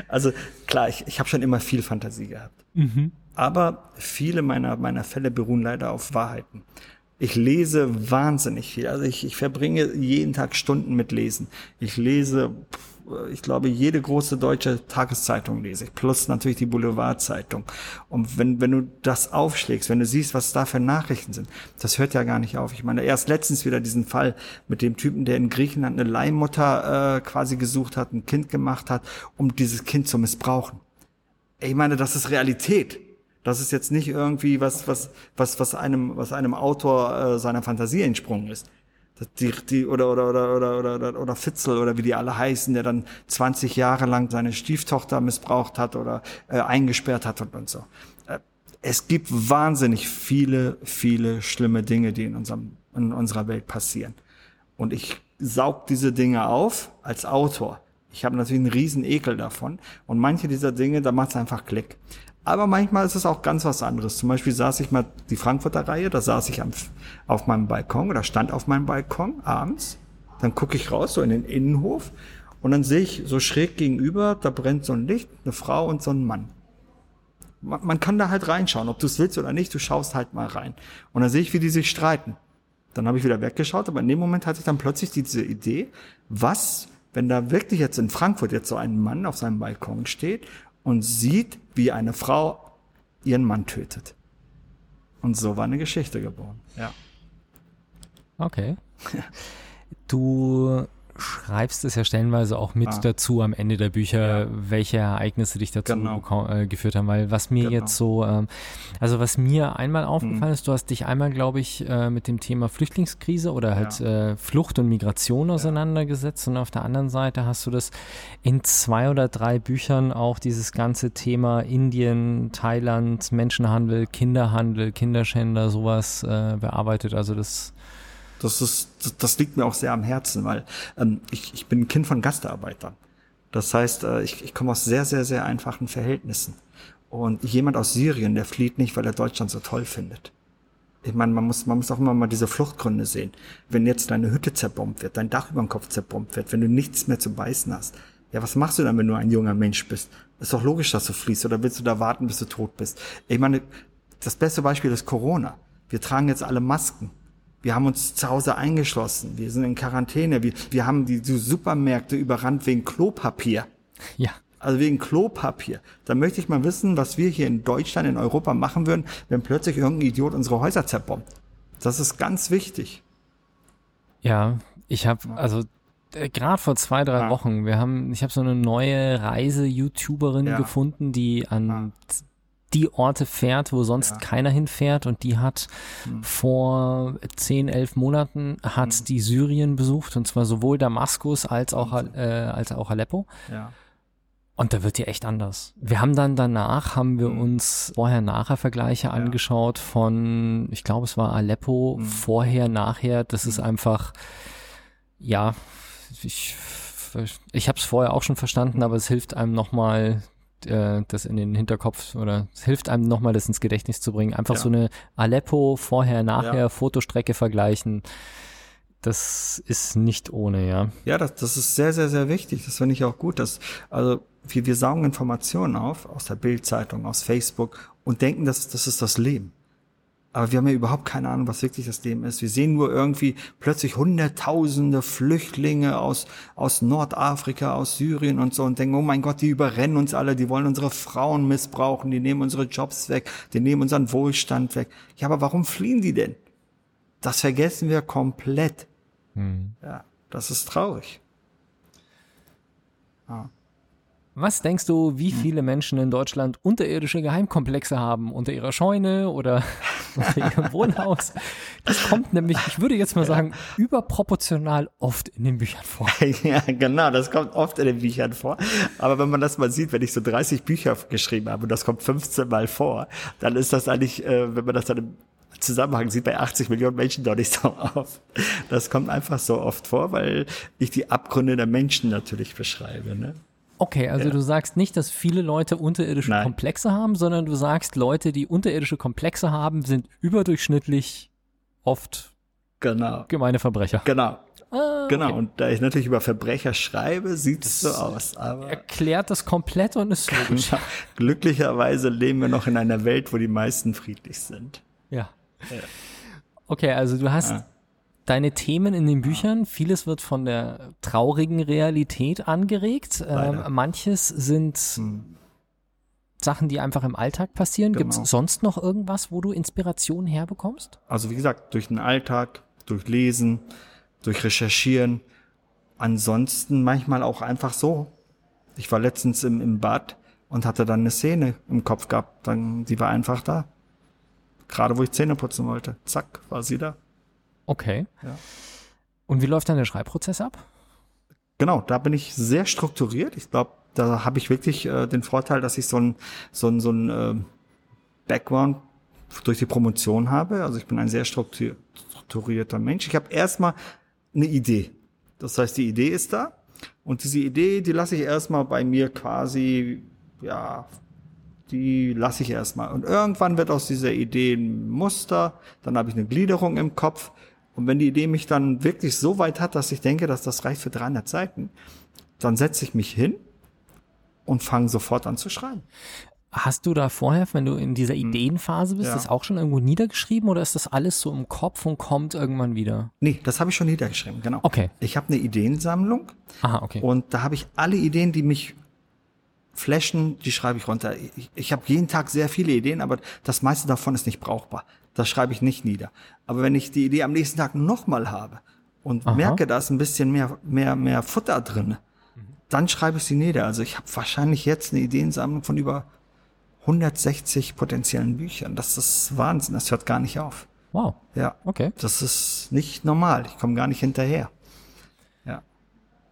Also klar, ich, ich habe schon immer viel Fantasie gehabt. Mhm. Aber viele meiner, meiner Fälle beruhen leider auf Wahrheiten. Ich lese wahnsinnig viel. Also ich, ich verbringe jeden Tag Stunden mit Lesen. Ich lese, ich glaube, jede große deutsche Tageszeitung lese ich, plus natürlich die Boulevardzeitung. Und wenn, wenn du das aufschlägst, wenn du siehst, was da für Nachrichten sind, das hört ja gar nicht auf. Ich meine, erst letztens wieder diesen Fall mit dem Typen, der in Griechenland eine Leihmutter äh, quasi gesucht hat, ein Kind gemacht hat, um dieses Kind zu missbrauchen. Ich meine, das ist Realität. Das ist jetzt nicht irgendwie was, was, was, was einem, was einem Autor äh, seiner Fantasie entsprungen ist. Die, die, oder, oder, oder, oder, oder, oder, oder Fitzel oder wie die alle heißen, der dann 20 Jahre lang seine Stieftochter missbraucht hat oder äh, eingesperrt hat und, und so. Äh, es gibt wahnsinnig viele, viele schlimme Dinge, die in, unserem, in unserer Welt passieren. Und ich saug diese Dinge auf als Autor. Ich habe natürlich einen riesen Ekel davon. Und manche dieser Dinge, da macht es einfach Klick. Aber manchmal ist es auch ganz was anderes. Zum Beispiel saß ich mal die Frankfurter Reihe, da saß ich am, auf meinem Balkon oder stand auf meinem Balkon abends. Dann gucke ich raus, so in den Innenhof, und dann sehe ich so schräg gegenüber, da brennt so ein Licht, eine Frau und so ein Mann. Man, man kann da halt reinschauen, ob du es willst oder nicht, du schaust halt mal rein. Und dann sehe ich, wie die sich streiten. Dann habe ich wieder weggeschaut, aber in dem Moment hatte ich dann plötzlich diese Idee, was, wenn da wirklich jetzt in Frankfurt jetzt so ein Mann auf seinem Balkon steht und sieht, wie eine Frau ihren Mann tötet. Und so war eine Geschichte geboren. Ja. Okay. Du schreibst es ja stellenweise auch mit ah. dazu am Ende der Bücher, ja. welche Ereignisse dich dazu genau. äh, geführt haben. Weil was mir genau. jetzt so, ähm, also was mir einmal aufgefallen mhm. ist, du hast dich einmal, glaube ich, äh, mit dem Thema Flüchtlingskrise oder halt ja. äh, Flucht und Migration auseinandergesetzt ja. und auf der anderen Seite hast du das in zwei oder drei Büchern auch dieses ganze Thema Indien, Thailand, Menschenhandel, Kinderhandel, Kinderschänder, sowas äh, bearbeitet. Also das das ist, das liegt mir auch sehr am Herzen, weil ähm, ich, ich bin ein Kind von Gastarbeitern. Das heißt, äh, ich, ich komme aus sehr, sehr, sehr einfachen Verhältnissen. Und jemand aus Syrien, der flieht nicht, weil er Deutschland so toll findet. Ich meine, man muss, man muss auch immer mal diese Fluchtgründe sehen. Wenn jetzt deine Hütte zerbombt wird, dein Dach über dem Kopf zerbombt wird, wenn du nichts mehr zu beißen hast, ja, was machst du dann, wenn du ein junger Mensch bist? Ist doch logisch, dass du fließt, oder willst du da warten, bis du tot bist? Ich meine, das beste Beispiel ist Corona. Wir tragen jetzt alle Masken. Wir haben uns zu Hause eingeschlossen. Wir sind in Quarantäne. Wir, wir haben die, die Supermärkte überrannt wegen Klopapier. Ja. Also wegen Klopapier. Da möchte ich mal wissen, was wir hier in Deutschland, in Europa machen würden, wenn plötzlich irgendein Idiot unsere Häuser zerbombt. Das ist ganz wichtig. Ja, ich habe also äh, gerade vor zwei drei ja. Wochen, wir haben, ich habe so eine neue Reise-YouTuberin ja. gefunden, die an ja die Orte fährt, wo sonst ja. keiner hinfährt und die hat hm. vor zehn, elf Monaten hat hm. die Syrien besucht und zwar sowohl Damaskus als auch, äh, als auch Aleppo. Ja. Und da wird die echt anders. Wir haben dann danach, haben wir hm. uns Vorher-Nachher-Vergleiche ja. angeschaut von, ich glaube es war Aleppo, hm. vorher, nachher. Das ist hm. einfach, ja, ich, ich habe es vorher auch schon verstanden, aber es hilft einem nochmal äh, das in den Hinterkopf oder es hilft einem nochmal, das ins Gedächtnis zu bringen. Einfach ja. so eine Aleppo vorher, nachher ja. Fotostrecke vergleichen. Das ist nicht ohne, ja. Ja, das, das ist sehr, sehr, sehr wichtig. Das finde ich auch gut. Dass, also wir, wir saugen Informationen auf aus der Bildzeitung, aus Facebook und denken, dass das ist das Leben. Aber wir haben ja überhaupt keine Ahnung, was wirklich das Leben ist. Wir sehen nur irgendwie plötzlich hunderttausende Flüchtlinge aus, aus Nordafrika, aus Syrien und so und denken, oh mein Gott, die überrennen uns alle, die wollen unsere Frauen missbrauchen, die nehmen unsere Jobs weg, die nehmen unseren Wohlstand weg. Ja, aber warum fliehen die denn? Das vergessen wir komplett. Hm. Ja, das ist traurig. Ah. Was denkst du, wie viele Menschen in Deutschland unterirdische Geheimkomplexe haben? Unter ihrer Scheune oder unter ihrem Wohnhaus? Das kommt nämlich, ich würde jetzt mal sagen, überproportional oft in den Büchern vor. Ja, genau, das kommt oft in den Büchern vor. Aber wenn man das mal sieht, wenn ich so 30 Bücher geschrieben habe und das kommt 15 Mal vor, dann ist das eigentlich, äh, wenn man das dann im Zusammenhang sieht, bei 80 Millionen Menschen doch nicht so auf. Das kommt einfach so oft vor, weil ich die Abgründe der Menschen natürlich beschreibe. Ne? Okay, also ja. du sagst nicht, dass viele Leute unterirdische Nein. Komplexe haben, sondern du sagst, Leute, die unterirdische Komplexe haben, sind überdurchschnittlich oft genau. gemeine Verbrecher. Genau. Ah, genau, okay. und da ich natürlich über Verbrecher schreibe, sieht es so aus. Aber erklärt das komplett und ist logisch. Glücklicherweise leben wir noch in einer Welt, wo die meisten friedlich sind. Ja. ja. Okay, also du hast ja deine Themen in den Büchern, vieles wird von der traurigen Realität angeregt. Ähm, manches sind hm. Sachen, die einfach im Alltag passieren. Genau. Gibt es sonst noch irgendwas, wo du Inspiration herbekommst? Also wie gesagt, durch den Alltag, durch Lesen, durch Recherchieren. Ansonsten manchmal auch einfach so. Ich war letztens im, im Bad und hatte dann eine Szene im Kopf gehabt. Dann, die war einfach da. Gerade wo ich Zähne putzen wollte. Zack, war sie da. Okay. Ja. Und wie läuft dann der Schreibprozess ab? Genau, da bin ich sehr strukturiert. Ich glaube, da habe ich wirklich äh, den Vorteil, dass ich so ein, so ein, so ein äh, Background durch die Promotion habe. Also ich bin ein sehr strukturierter Mensch. Ich habe erstmal eine Idee. Das heißt, die Idee ist da. Und diese Idee, die lasse ich erstmal bei mir quasi, ja, die lasse ich erstmal. Und irgendwann wird aus dieser Idee ein Muster, dann habe ich eine Gliederung im Kopf und wenn die Idee mich dann wirklich so weit hat, dass ich denke, dass das reicht für 300 Seiten, dann setze ich mich hin und fange sofort an zu schreiben. Hast du da vorher, wenn du in dieser hm. Ideenphase bist, ja. das auch schon irgendwo niedergeschrieben oder ist das alles so im Kopf und kommt irgendwann wieder? Nee, das habe ich schon niedergeschrieben, genau. Okay. Ich habe eine Ideensammlung. Aha, okay. Und da habe ich alle Ideen, die mich flashen, die schreibe ich runter. Ich, ich habe jeden Tag sehr viele Ideen, aber das meiste davon ist nicht brauchbar. Das schreibe ich nicht nieder. Aber wenn ich die Idee am nächsten Tag nochmal habe und Aha. merke, da ist ein bisschen mehr, mehr, mehr Futter drin, dann schreibe ich sie nieder. Also ich habe wahrscheinlich jetzt eine Ideensammlung von über 160 potenziellen Büchern. Das ist Wahnsinn. Das hört gar nicht auf. Wow. Ja. Okay. Das ist nicht normal. Ich komme gar nicht hinterher. Ja.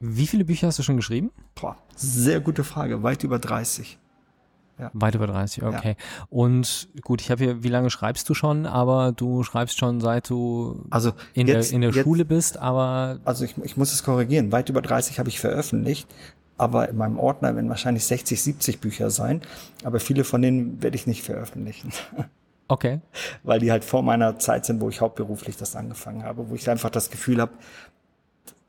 Wie viele Bücher hast du schon geschrieben? Boah, sehr gute Frage. Weit über 30. Ja. Weit über 30, okay. Ja. Und gut, ich habe hier, wie lange schreibst du schon? Aber du schreibst schon seit du also in jetzt, der, in der jetzt, Schule bist, aber. Also ich, ich muss es korrigieren. Weit über 30 habe ich veröffentlicht. Aber in meinem Ordner werden wahrscheinlich 60, 70 Bücher sein. Aber viele von denen werde ich nicht veröffentlichen. Okay. Weil die halt vor meiner Zeit sind, wo ich hauptberuflich das angefangen habe, wo ich einfach das Gefühl habe,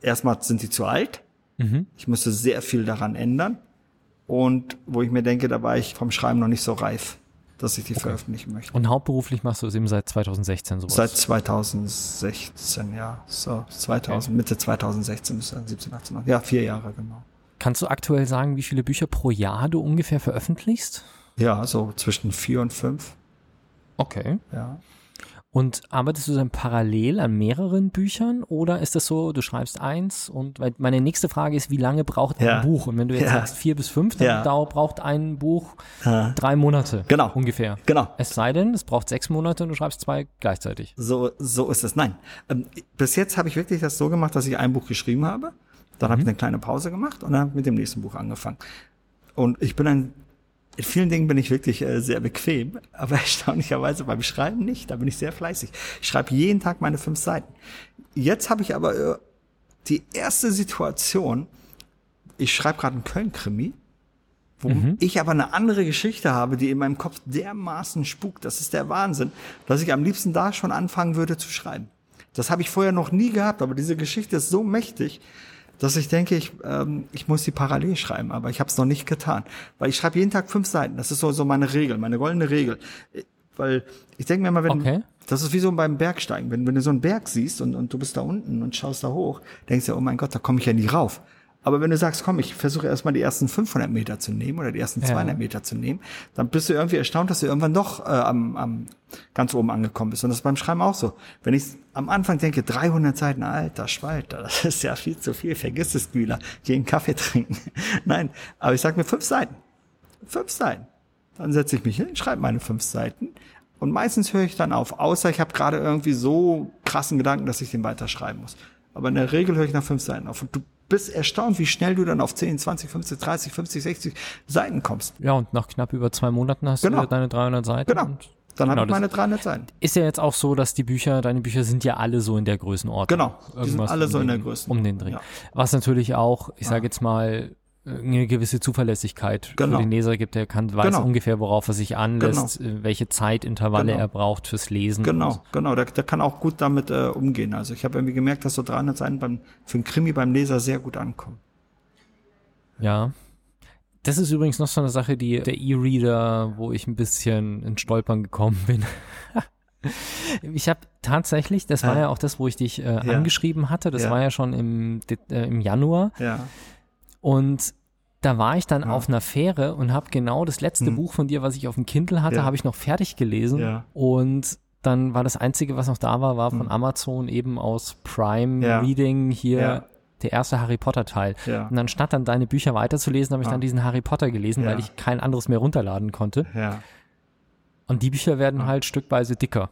erstmal sind die zu alt. Mhm. Ich müsste sehr viel daran ändern und wo ich mir denke, da war ich vom Schreiben noch nicht so reif, dass ich die okay. veröffentlichen möchte. Und hauptberuflich machst du es eben seit 2016 sowas? Seit 2016, ja. So, 2000, okay. Mitte 2016 bis 17, 18, ja, vier Jahre, genau. Kannst du aktuell sagen, wie viele Bücher pro Jahr du ungefähr veröffentlichst? Ja, so zwischen vier und fünf. Okay. Ja. Und arbeitest du dann parallel an mehreren Büchern oder ist das so, du schreibst eins und weil meine nächste Frage ist, wie lange braucht ja. ein Buch? Und wenn du jetzt ja. sagst vier bis fünf, dann ja. dauert, braucht ein Buch ja. drei Monate. Genau. Ungefähr. Genau. Es sei denn, es braucht sechs Monate und du schreibst zwei gleichzeitig. So, so ist es. Nein. Ähm, bis jetzt habe ich wirklich das so gemacht, dass ich ein Buch geschrieben habe. Dann mhm. habe ich eine kleine Pause gemacht und dann mit dem nächsten Buch angefangen. Und ich bin ein in vielen Dingen bin ich wirklich äh, sehr bequem, aber erstaunlicherweise beim Schreiben nicht. Da bin ich sehr fleißig. Ich schreibe jeden Tag meine fünf Seiten. Jetzt habe ich aber äh, die erste Situation, ich schreibe gerade einen Köln-Krimi, wo mhm. ich aber eine andere Geschichte habe, die in meinem Kopf dermaßen spukt. Das ist der Wahnsinn, dass ich am liebsten da schon anfangen würde zu schreiben. Das habe ich vorher noch nie gehabt, aber diese Geschichte ist so mächtig, dass ich denke, ich, ähm, ich muss die parallel schreiben, aber ich habe es noch nicht getan. Weil ich schreibe jeden Tag fünf Seiten. Das ist so, so meine Regel, meine goldene Regel. Weil ich denke mir immer, wenn, okay. das ist wie so beim Bergsteigen. Wenn, wenn du so einen Berg siehst und, und du bist da unten und schaust da hoch, denkst du, oh mein Gott, da komme ich ja nie rauf. Aber wenn du sagst, komm, ich versuche erstmal die ersten 500 Meter zu nehmen oder die ersten 200 Meter zu nehmen, dann bist du irgendwie erstaunt, dass du irgendwann doch äh, am, am ganz oben angekommen bist. Und das ist beim Schreiben auch so. Wenn ich am Anfang denke, 300 Seiten, alter Schwalter, das ist ja viel zu viel, vergiss es, Güler, geh einen Kaffee trinken. Nein, aber ich sag mir fünf Seiten. Fünf Seiten. Dann setze ich mich hin, schreibe meine fünf Seiten und meistens höre ich dann auf, außer ich habe gerade irgendwie so krassen Gedanken, dass ich den weiterschreiben muss. Aber in der Regel höre ich nach fünf Seiten auf. Und du bist erstaunt, wie schnell du dann auf 10, 20, 50, 30, 50, 60 Seiten kommst. Ja, und nach knapp über zwei Monaten hast Genau. du deine 300 Seiten. Genau. Und Dann Genau, habe ich meine 300 Seiten. ist ja jetzt auch so, dass die Bücher, deine Bücher sind ja alle so in der Größenordnung. Genau, die sind Irgendwas alle um so in den, der Größenordnung, Um den Dreh. ja. Was natürlich auch, ich sage jetzt mal, eine gewisse Zuverlässigkeit Genau. für den Leser gibt. Er kann, weiß Genau. ungefähr, worauf er sich anlässt, äh, welche Zeitintervalle Genau. er braucht fürs Lesen. Genau, genau. Der, der kann auch gut damit äh, umgehen. Also ich habe irgendwie gemerkt, dass so 300 Seiten beim, für einen Krimi beim Leser sehr gut ankommen. Ja. Das ist übrigens noch so eine Sache, die der E-Reader, wo ich ein bisschen in Stolpern gekommen bin. Ich habe tatsächlich, das war Ja. ja auch das, wo ich dich äh, Ja. angeschrieben hatte, das Ja. war ja schon im, äh, im Januar Ja, und da war ich dann Ja. auf einer Fähre und habe genau das letzte Hm. Buch von dir, was ich auf dem Kindle hatte, Ja. habe ich noch fertig gelesen Ja. und dann war das einzige, was noch da war, war von Hm. Amazon eben aus Prime. Reading hier der erste Harry Potter Teil. Ja. Und anstatt dann deine Bücher weiterzulesen, habe ich Ah. dann diesen Harry Potter gelesen, Ja. weil ich kein anderes mehr runterladen konnte. ja, Und die Bücher werden Ah. halt stückweise dicker.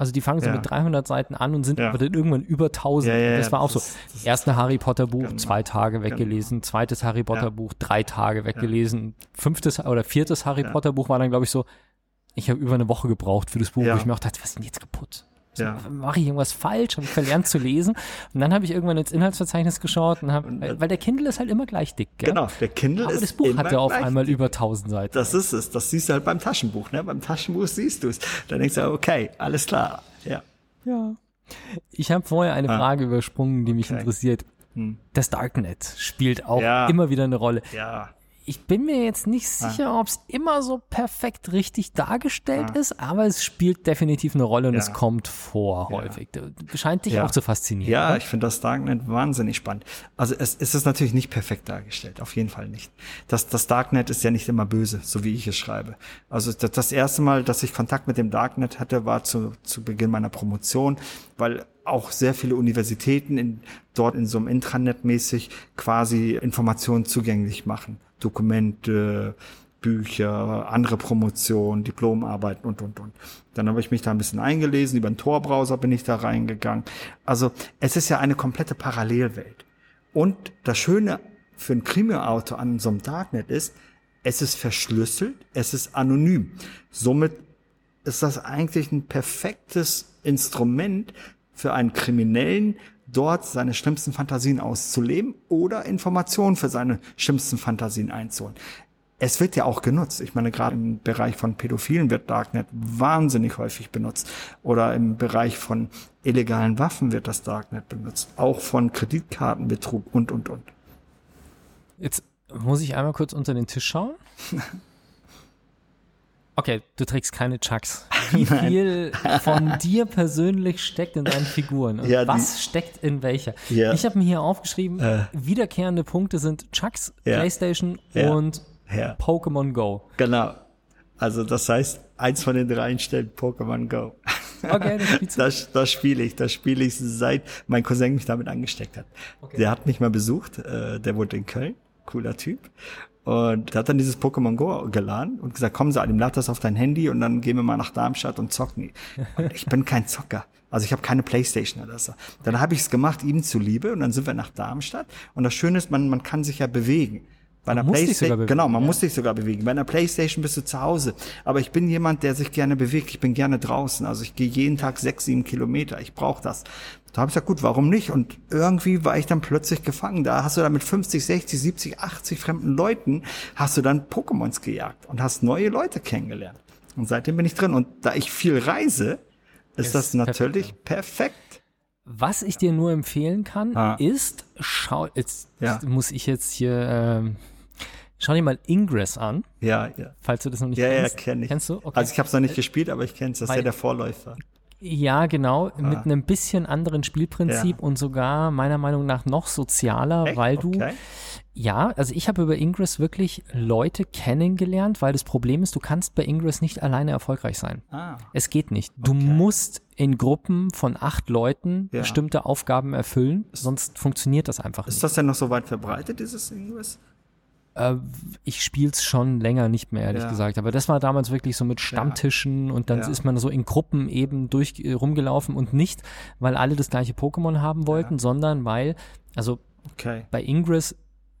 Also die fangen so Ja. mit 300 Seiten an und sind Ja. aber dann irgendwann über 1000. Ja, das war auch das so. das Erste Harry Potter Buch, Genau. zwei Tage weggelesen. Zweites Harry Potter. Buch, drei Tage weggelesen. Fünftes oder viertes Harry. Potter Buch war dann, glaube ich, so, ich habe über eine Woche gebraucht für das Buch, wo ich mir auch dachte, was ist denn jetzt kaputt? Ja. Mache ich irgendwas falsch? Habe ich verlernt zu lesen? Und dann habe ich irgendwann ins Inhaltsverzeichnis geschaut und habe, Und, weil, äh, weil der Kindle ist halt immer gleich dick, gell? genau. Der Kindle Aber ist das Buch immer hat ja auf einmal dick. über 1000 Seiten. Das ist es. Das siehst du halt beim Taschenbuch. Ne? Beim Taschenbuch siehst du es. Dann denkst du, okay, alles klar. Ja. Ja. Ich habe vorher eine Ah. Frage übersprungen, die mich Okay. interessiert. Hm. Das Darknet spielt auch Ja. immer wieder eine Rolle. Ja. Ich bin mir jetzt nicht Ah. sicher, ob es immer so perfekt richtig dargestellt ist, aber es spielt definitiv eine Rolle und Ja. es kommt vor Ja. häufig. Das scheint dich Ja. auch zu faszinieren. Ja, oder? ich finde das Darknet wahnsinnig spannend. Also es, es ist natürlich nicht perfekt dargestellt, auf jeden Fall nicht. Das, das Darknet ist ja nicht immer böse, so wie ich es schreibe. Also das, das erste Mal, dass ich Kontakt mit dem Darknet hatte, war zu, zu Beginn meiner Promotion, weil auch sehr viele Universitäten in, dort in so einem Intranet mäßig quasi Informationen zugänglich machen. Dokumente, Bücher, andere Promotionen, Diplomarbeiten und, und, und. Dann habe ich mich da ein bisschen eingelesen, über den Tor-Browser bin ich da reingegangen. Also es ist ja eine komplette Parallelwelt. Und das Schöne für ein Krimi-Autor an so einem Darknet ist, es ist verschlüsselt, es ist anonym. Somit ist das eigentlich ein perfektes Instrument für einen Kriminellen, dort seine schlimmsten Fantasien auszuleben oder Informationen für seine schlimmsten Fantasien einzuholen. Es wird ja auch genutzt. Ich meine, gerade im Bereich von Pädophilen wird Darknet wahnsinnig häufig benutzt. Oder im Bereich von illegalen Waffen wird das Darknet benutzt. Auch von Kreditkartenbetrug und, und, und. Jetzt muss ich einmal kurz unter den Tisch schauen. Okay, du trägst keine Chucks. Wie viel von dir persönlich steckt in deinen Figuren? Und Ja, die- was steckt in welcher? Ja. Ich habe mir hier aufgeschrieben, wiederkehrende Punkte sind Chucks, Ja. Playstation und. Pokémon Go. Genau. Also das heißt, eins von den dreien stellt Pokémon Go. Okay, das spielst du. Das, das spiele ich. Das spiele ich seit mein Cousin mich damit angesteckt hat. Der hat mich mal besucht. Äh, der wohnt in Köln. Cooler Typ. Und hat dann dieses Pokémon Go geladen und gesagt, komm Salim, lad das auf dein Handy und dann gehen wir mal nach Darmstadt und zocken. Und ich bin kein Zocker. Also ich habe keine Playstation oder so. Dann habe ich es gemacht, ihm zuliebe und dann sind wir nach Darmstadt. Und das Schöne ist, man, man kann sich ja bewegen. Bei einer Playstation, genau, man ja. muss dich sogar bewegen. Bei einer Playstation bist du zu Hause. Aber ich bin jemand, der sich gerne bewegt. Ich bin gerne draußen. Also ich gehe jeden Tag sechs, sieben Kilometer. Ich brauche das. Da habe ich gesagt, gut, warum nicht? Und irgendwie war ich dann plötzlich gefangen. Da hast du dann mit 50, 60, 70, 80 fremden Leuten, hast du dann Pokémons gejagt und hast neue Leute kennengelernt. Und seitdem bin ich drin. Und da ich viel reise, ist Ist das natürlich perfekt, perfekt. Was ich dir nur empfehlen kann, Ah. ist, schau, jetzt Ja. muss ich jetzt hier, ähm, schau dir mal Ingress an, Ja, ja. falls du das noch nicht Ja, ja, kennst. kenne ich. Kennst du? Okay. Also ich habe es noch nicht gespielt, aber ich kenne es. Das ist Weil- ja der Vorläufer. Ja, genau, mit Ah. einem bisschen anderen Spielprinzip Ja. und sogar meiner Meinung nach noch sozialer, Echt? weil du Okay. Ja, also ich habe über Ingress wirklich Leute kennengelernt, weil das Problem ist, du kannst bei Ingress nicht alleine erfolgreich sein. Ah. Es geht nicht. Du Okay. musst in Gruppen von acht Leuten Ja. bestimmte Aufgaben erfüllen, sonst funktioniert das einfach Ist nicht. das denn noch so weit verbreitet, dieses Ingress? Äh, ich spiel's schon länger nicht mehr, ehrlich Ja. gesagt. Aber das war damals wirklich so mit Stammtischen und dann Ja. ist man so in Gruppen eben durch äh, rumgelaufen und nicht, weil alle das gleiche Pokémon haben wollten, sondern weil, also Okay. bei Ingress,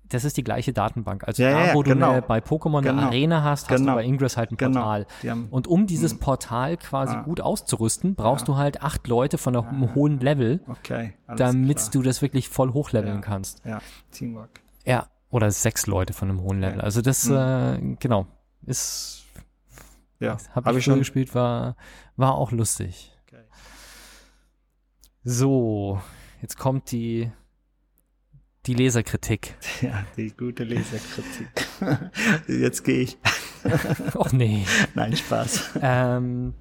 das ist die gleiche Datenbank. Also Ja, da, ja, wo du genau. eine, bei Pokémon eine Genau. Arena hast, hast Genau. du bei Ingress halt ein Genau. Portal. Und um dieses Portal quasi Ah. gut auszurüsten, brauchst du halt acht Leute von einem hohen Level, Okay. damit klar. du das wirklich voll hochleveln Ja. kannst. Ja, Teamwork. Ja. Oder sechs Leute von einem hohen Level. Also das, äh, genau, ist, Ja, habe hab ich, ich schon. gespielt, war, war auch lustig. Okay. So, jetzt kommt die, die Leserkritik. Ja, die gute Leserkritik. Jetzt gehe ich. Och nee. Nein, Spaß. Ähm,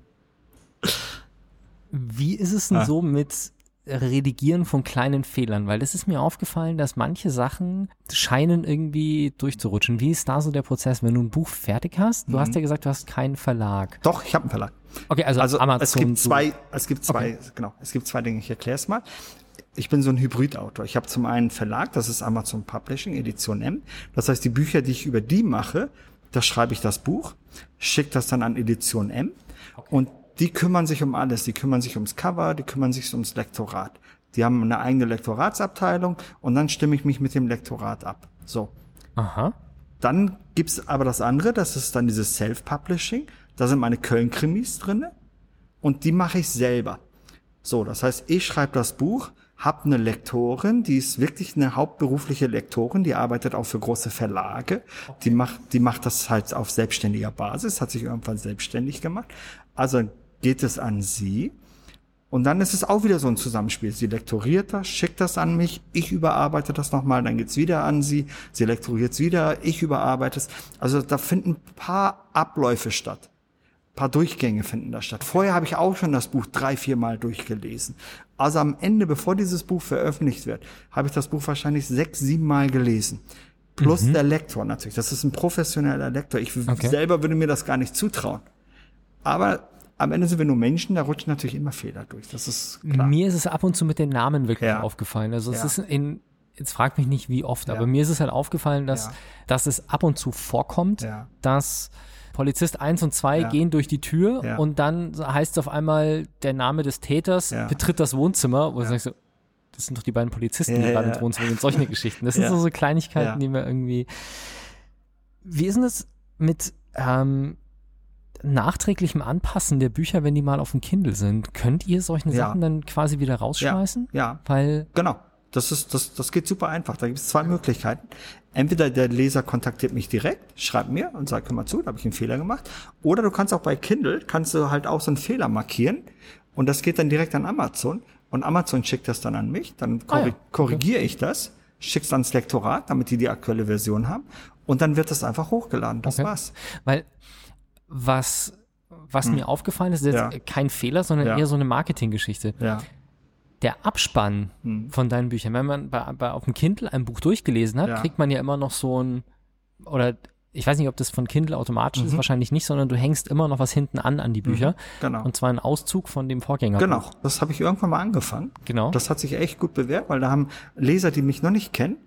wie ist es denn Ah. so mit Redigieren von kleinen Fehlern? Weil das ist mir aufgefallen, dass manche Sachen scheinen irgendwie durchzurutschen. Wie ist da so der Prozess, wenn du ein Buch fertig hast? Du Mhm. hast ja gesagt, du hast keinen Verlag. Doch, ich habe einen Verlag. Okay, also, Also Amazon. es gibt zwei, es gibt zwei, genau, es gibt zwei Dinge. Ich erkläre es mal. Ich bin so ein Hybridautor. Ich habe zum einen einen Verlag, das ist Amazon Publishing, Edition M. Das heißt, die Bücher, die ich über die mache, da schreibe ich das Buch, schicke das dann an Edition M und die kümmern sich um alles. Die kümmern sich ums Cover, die kümmern sich ums Lektorat. Die haben eine eigene Lektoratsabteilung und dann stimme ich mich mit dem Lektorat ab. So. Aha. Dann gibt's aber das andere, das ist dann dieses Self-Publishing. Da sind meine Köln-Krimis drinne und die mache ich selber. So, das heißt, ich schreibe das Buch, habe eine Lektorin, die ist wirklich eine hauptberufliche Lektorin, die arbeitet auch für große Verlage. Die macht, die macht das halt auf selbstständiger Basis, hat sich irgendwann selbstständig gemacht. Also geht es an sie. Und dann ist es auch wieder so ein Zusammenspiel. Sie lektoriert das, schickt das an mich, ich überarbeite das nochmal, dann geht's wieder an sie, sie lektoriert es wieder, ich überarbeite es. Also da finden ein paar Abläufe statt. Ein paar Durchgänge finden da statt. Vorher habe ich auch schon das Buch drei, vier Mal durchgelesen. Also am Ende, bevor dieses Buch veröffentlicht wird, habe ich das Buch wahrscheinlich sechs, sieben Mal gelesen. Plus der Lektor natürlich. Das ist ein professioneller Lektor. Ich Okay. selber würde mir das gar nicht zutrauen. Aber am Ende sind wir nur Menschen, da rutschen natürlich immer Fehler durch. Das ist klar. Mir ist es ab und zu mit den Namen wirklich Ja. aufgefallen. Also es Ja. ist in, jetzt frag mich nicht wie oft, Ja. aber mir ist es halt aufgefallen, dass, Ja. dass es ab und zu vorkommt, Ja. dass Polizist 1 und 2 Ja. gehen durch die Tür Ja. und dann heißt es auf einmal, der Name des Täters Ja. betritt das Wohnzimmer, wo du sagst so, das sind doch die beiden Polizisten, die Ja, gerade ja. ins Wohnzimmer sind. Solche Geschichten. Das sind Ja. so, so Kleinigkeiten, Ja. die mir irgendwie. Wie ist denn das mit ähm, nachträglichem Anpassen der Bücher, wenn die mal auf dem Kindle sind? Könnt ihr solche Ja. Sachen dann quasi wieder rausschmeißen? Ja, Weil, genau. Das ist, das, das geht super einfach. Da gibt es zwei Möglichkeiten. Entweder der Leser kontaktiert mich direkt, schreibt mir und sagt, hör mal zu, da habe ich einen Fehler gemacht. Oder du kannst auch bei Kindle, kannst du halt auch so einen Fehler markieren und das geht dann direkt an Amazon und Amazon schickt das dann an mich, dann Ah ja, korri korrigiere ich das, schick's ans Lektorat, damit die die aktuelle Version haben und dann wird das einfach hochgeladen. Das Okay. war's. weil was, was mir aufgefallen ist, ist jetzt Hm. Ja. kein Fehler, sondern Ja. eher so eine Marketinggeschichte. Ja. Der Abspann Hm. von deinen Büchern, wenn man bei, bei, auf dem Kindle ein Buch durchgelesen hat, kriegt man ja immer noch so ein, oder ich weiß nicht, ob das von Kindle automatisch Mhm. ist, wahrscheinlich nicht, sondern du hängst immer noch was hinten an an die Bücher. Genau. Und zwar ein Auszug von dem Vorgängerbuch. Genau, das habe ich irgendwann mal angefangen. Genau. Das hat sich echt gut bewährt, weil da haben Leser, die mich noch nicht kennen,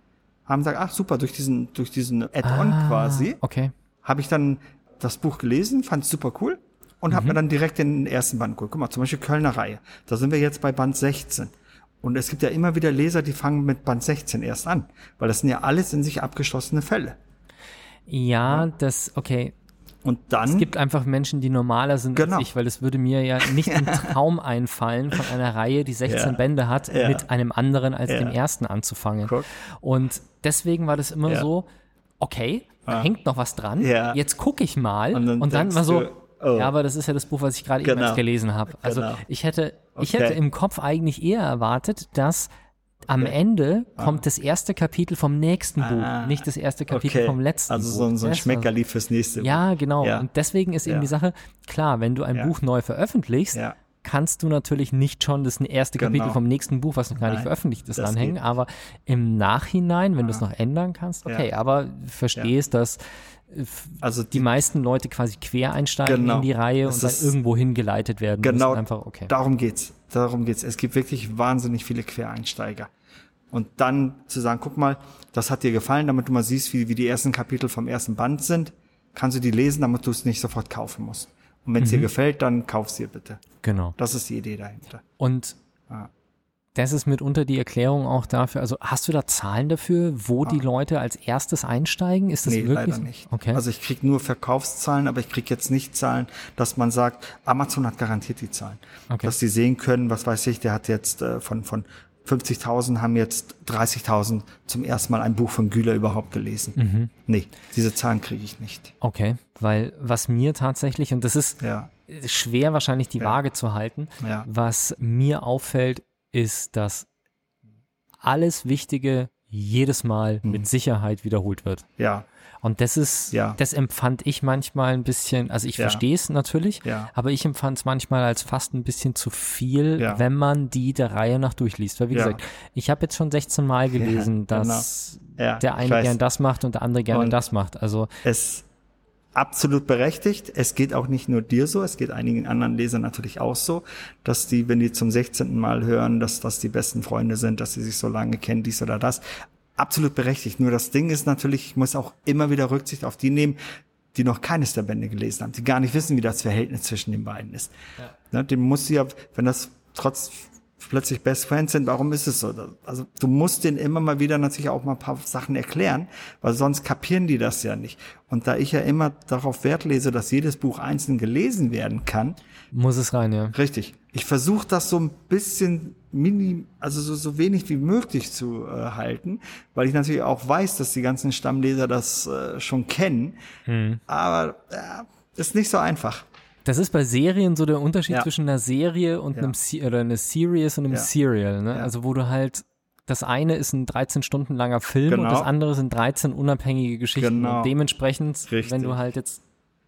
haben gesagt, ach super, durch diesen, durch diesen Add-on Ah, quasi, Okay. habe ich dann das Buch gelesen, fand es super cool und Mhm. habe mir dann direkt den ersten Band geholt. Guck mal, zum Beispiel Kölner Reihe. Da sind wir jetzt bei Band 16. Und es gibt ja immer wieder Leser, die fangen mit Band 16 erst an, weil das sind ja alles in sich abgeschlossene Fälle. Ja, das, okay. Und dann, Es gibt einfach Menschen, die normaler sind Genau. als ich, weil es würde mir ja nicht im Traum einfallen, von einer Reihe, die 16 Ja. Bände hat, Ja. mit einem anderen als Ja. dem ersten anzufangen. Guck. Und deswegen war das immer so, okay, da hängt noch was dran, Ja. jetzt gucke ich mal Und und dann dann, denkst mal so, du, oh. ja, aber das ist ja das Buch, was ich gerade eben Genau. erst gelesen habe. Also Genau. ich hätte, ich Okay. hätte im Kopf eigentlich eher erwartet, dass am Ende kommt das erste Kapitel vom nächsten Buch, Ah. nicht das erste Kapitel okay, vom letzten also Buch. so, ein- so ein Schmeckerli fürs nächste. ja, genau. Ja. Und deswegen ist eben die Sache, klar, wenn du ein. Buch neu veröffentlichst. Kannst du natürlich nicht schon das erste Kapitel Genau. vom nächsten Buch, was noch gar nicht Nein, veröffentlicht ist, anhängen. geht. Aber im Nachhinein, wenn du es noch ändern kannst, okay, Ja. aber verstehst, dass äh, Also die meisten Leute quasi quer einsteigen Genau. in die Reihe und dann irgendwo hingeleitet werden Genau. müssen. Einfach, okay. Darum geht's. Darum geht's. Es gibt wirklich wahnsinnig viele Quereinsteiger. Und dann zu sagen, guck mal, das hat dir gefallen, damit du mal siehst, wie, wie die ersten Kapitel vom ersten Band sind, kannst du die lesen, damit du es nicht sofort kaufen musst. Und wenn es dir Mhm. gefällt, dann kauf sie bitte. Genau. Das ist die Idee dahinter. Und Ah. das ist mitunter die Erklärung auch dafür. Also hast du da Zahlen dafür, wo die Leute als erstes einsteigen? Ist das Ah. nee, wirklich? leider nicht. Okay. Also ich krieg nur Verkaufszahlen, aber ich krieg jetzt nicht Zahlen, dass man sagt, Amazon hat garantiert die Zahlen. Okay. Dass die sehen können, was weiß ich, der hat jetzt äh, von, von 50.000 haben jetzt 30.000 zum ersten Mal ein Buch von Güler überhaupt gelesen. Mhm. Nee, diese Zahlen kriege ich nicht. okay, weil was mir tatsächlich, und das ist Ja, schwer wahrscheinlich die Ja. Waage zu halten, ja, was mir auffällt, ist, dass alles Wichtige jedes Mal Mhm. mit Sicherheit wiederholt wird. ja, Und das ist, Ja. das empfand ich manchmal ein bisschen, also ich Ja. verstehe es natürlich, Ja. aber ich empfand es manchmal als fast ein bisschen zu viel, wenn man die der Reihe nach durchliest. Weil wie gesagt, ich habe jetzt schon 16 Mal gelesen, genau. dass ja. der eine gern das macht und der andere gerne das macht. Also Es absolut berechtigt. Es geht auch nicht nur dir so, es geht einigen anderen Lesern natürlich auch so, dass die, wenn die zum 16. Mal hören, dass das die besten Freunde sind, dass sie sich so lange kennen, dies oder das. Absolut berechtigt. Nur das Ding ist natürlich, ich muss auch immer wieder Rücksicht auf die nehmen, die noch keines der Bände gelesen haben, die gar nicht wissen, wie das Verhältnis zwischen den beiden ist. Ne, dem musst du ja, wenn das trotz plötzlich Best Friends sind, warum ist es so? Also du musst denen immer mal wieder natürlich auch mal ein paar Sachen erklären, weil sonst kapieren die das ja nicht. Und da ich ja immer darauf Wert lese, dass jedes Buch einzeln gelesen werden kann, muss es rein, ja. richtig. Ich versuche das so ein bisschen mini, also so, so wenig wie möglich zu äh, halten, weil ich natürlich auch weiß, dass die ganzen Stammleser das äh, schon kennen. Aber ja, ist nicht so einfach. Das ist bei Serien so der Unterschied Ja. zwischen einer Serie und Ja. einem Se oder einer Series und einem Ja. Serial. Ne? Also wo du halt das eine ist ein 13 Stunden langer Film und Genau. das andere sind 13 unabhängige Geschichten. Genau. Und dementsprechend, Richtig. wenn du halt jetzt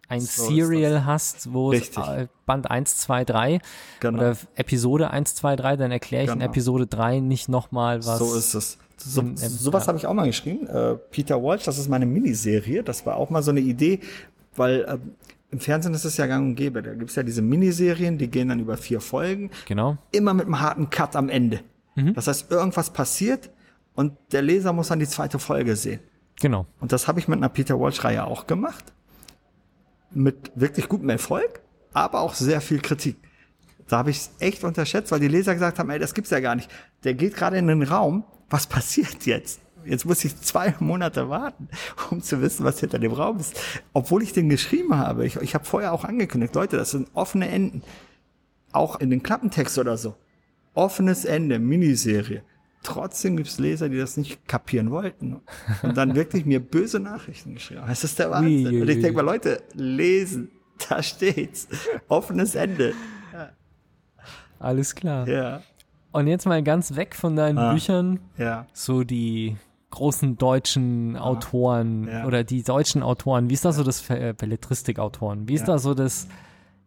ein So Serial hast, wo es Richtig. äh, Band 1, 2, 3 Genau. oder Episode 1, 2, 3, dann erkläre ich in Genau. Episode 3 nicht nochmal was. So ist es. So, in- in- sowas ja. habe ich auch mal geschrieben. Äh, Peter Walsh, das ist meine Miniserie. Das war auch mal so eine Idee, weil ähm, im Fernsehen ist es ja gang und gäbe. Da gibt's ja diese Miniserien, die gehen dann über vier Folgen, Genau. immer mit einem harten Cut am Ende. Mhm. Das heißt, irgendwas passiert und der Leser muss dann die zweite Folge sehen. Genau. Und das habe ich mit einer Peter Walsh-Reihe auch gemacht. Mit wirklich gutem Erfolg, aber auch sehr viel Kritik. Da habe ich es echt unterschätzt, weil die Leser gesagt haben, ey, das gibt's ja gar nicht. Der geht gerade in den Raum, was passiert jetzt? Jetzt muss ich zwei Monate warten, um zu wissen, was hinter dem Raum ist. Obwohl ich den geschrieben habe. Ich, ich habe vorher auch angekündigt, Leute, das sind offene Enden. Auch in den Klappentext oder so. Offenes Ende, Miniserie. Trotzdem gibt's Leser, die das nicht kapieren wollten. Und dann wirklich mir böse Nachrichten geschrieben. haben. Das ist der Wahnsinn. Ui, ui, Und ich denke mal, Leute, lesen. Da steht's. Offenes Ende. Alles klar. Ja, Und jetzt mal ganz weg von deinen Ah. Büchern. ja. so die großen deutschen Autoren ja. oder die deutschen Autoren, wie ist da so das äh, Belletristik-Autoren? Wie ist da so das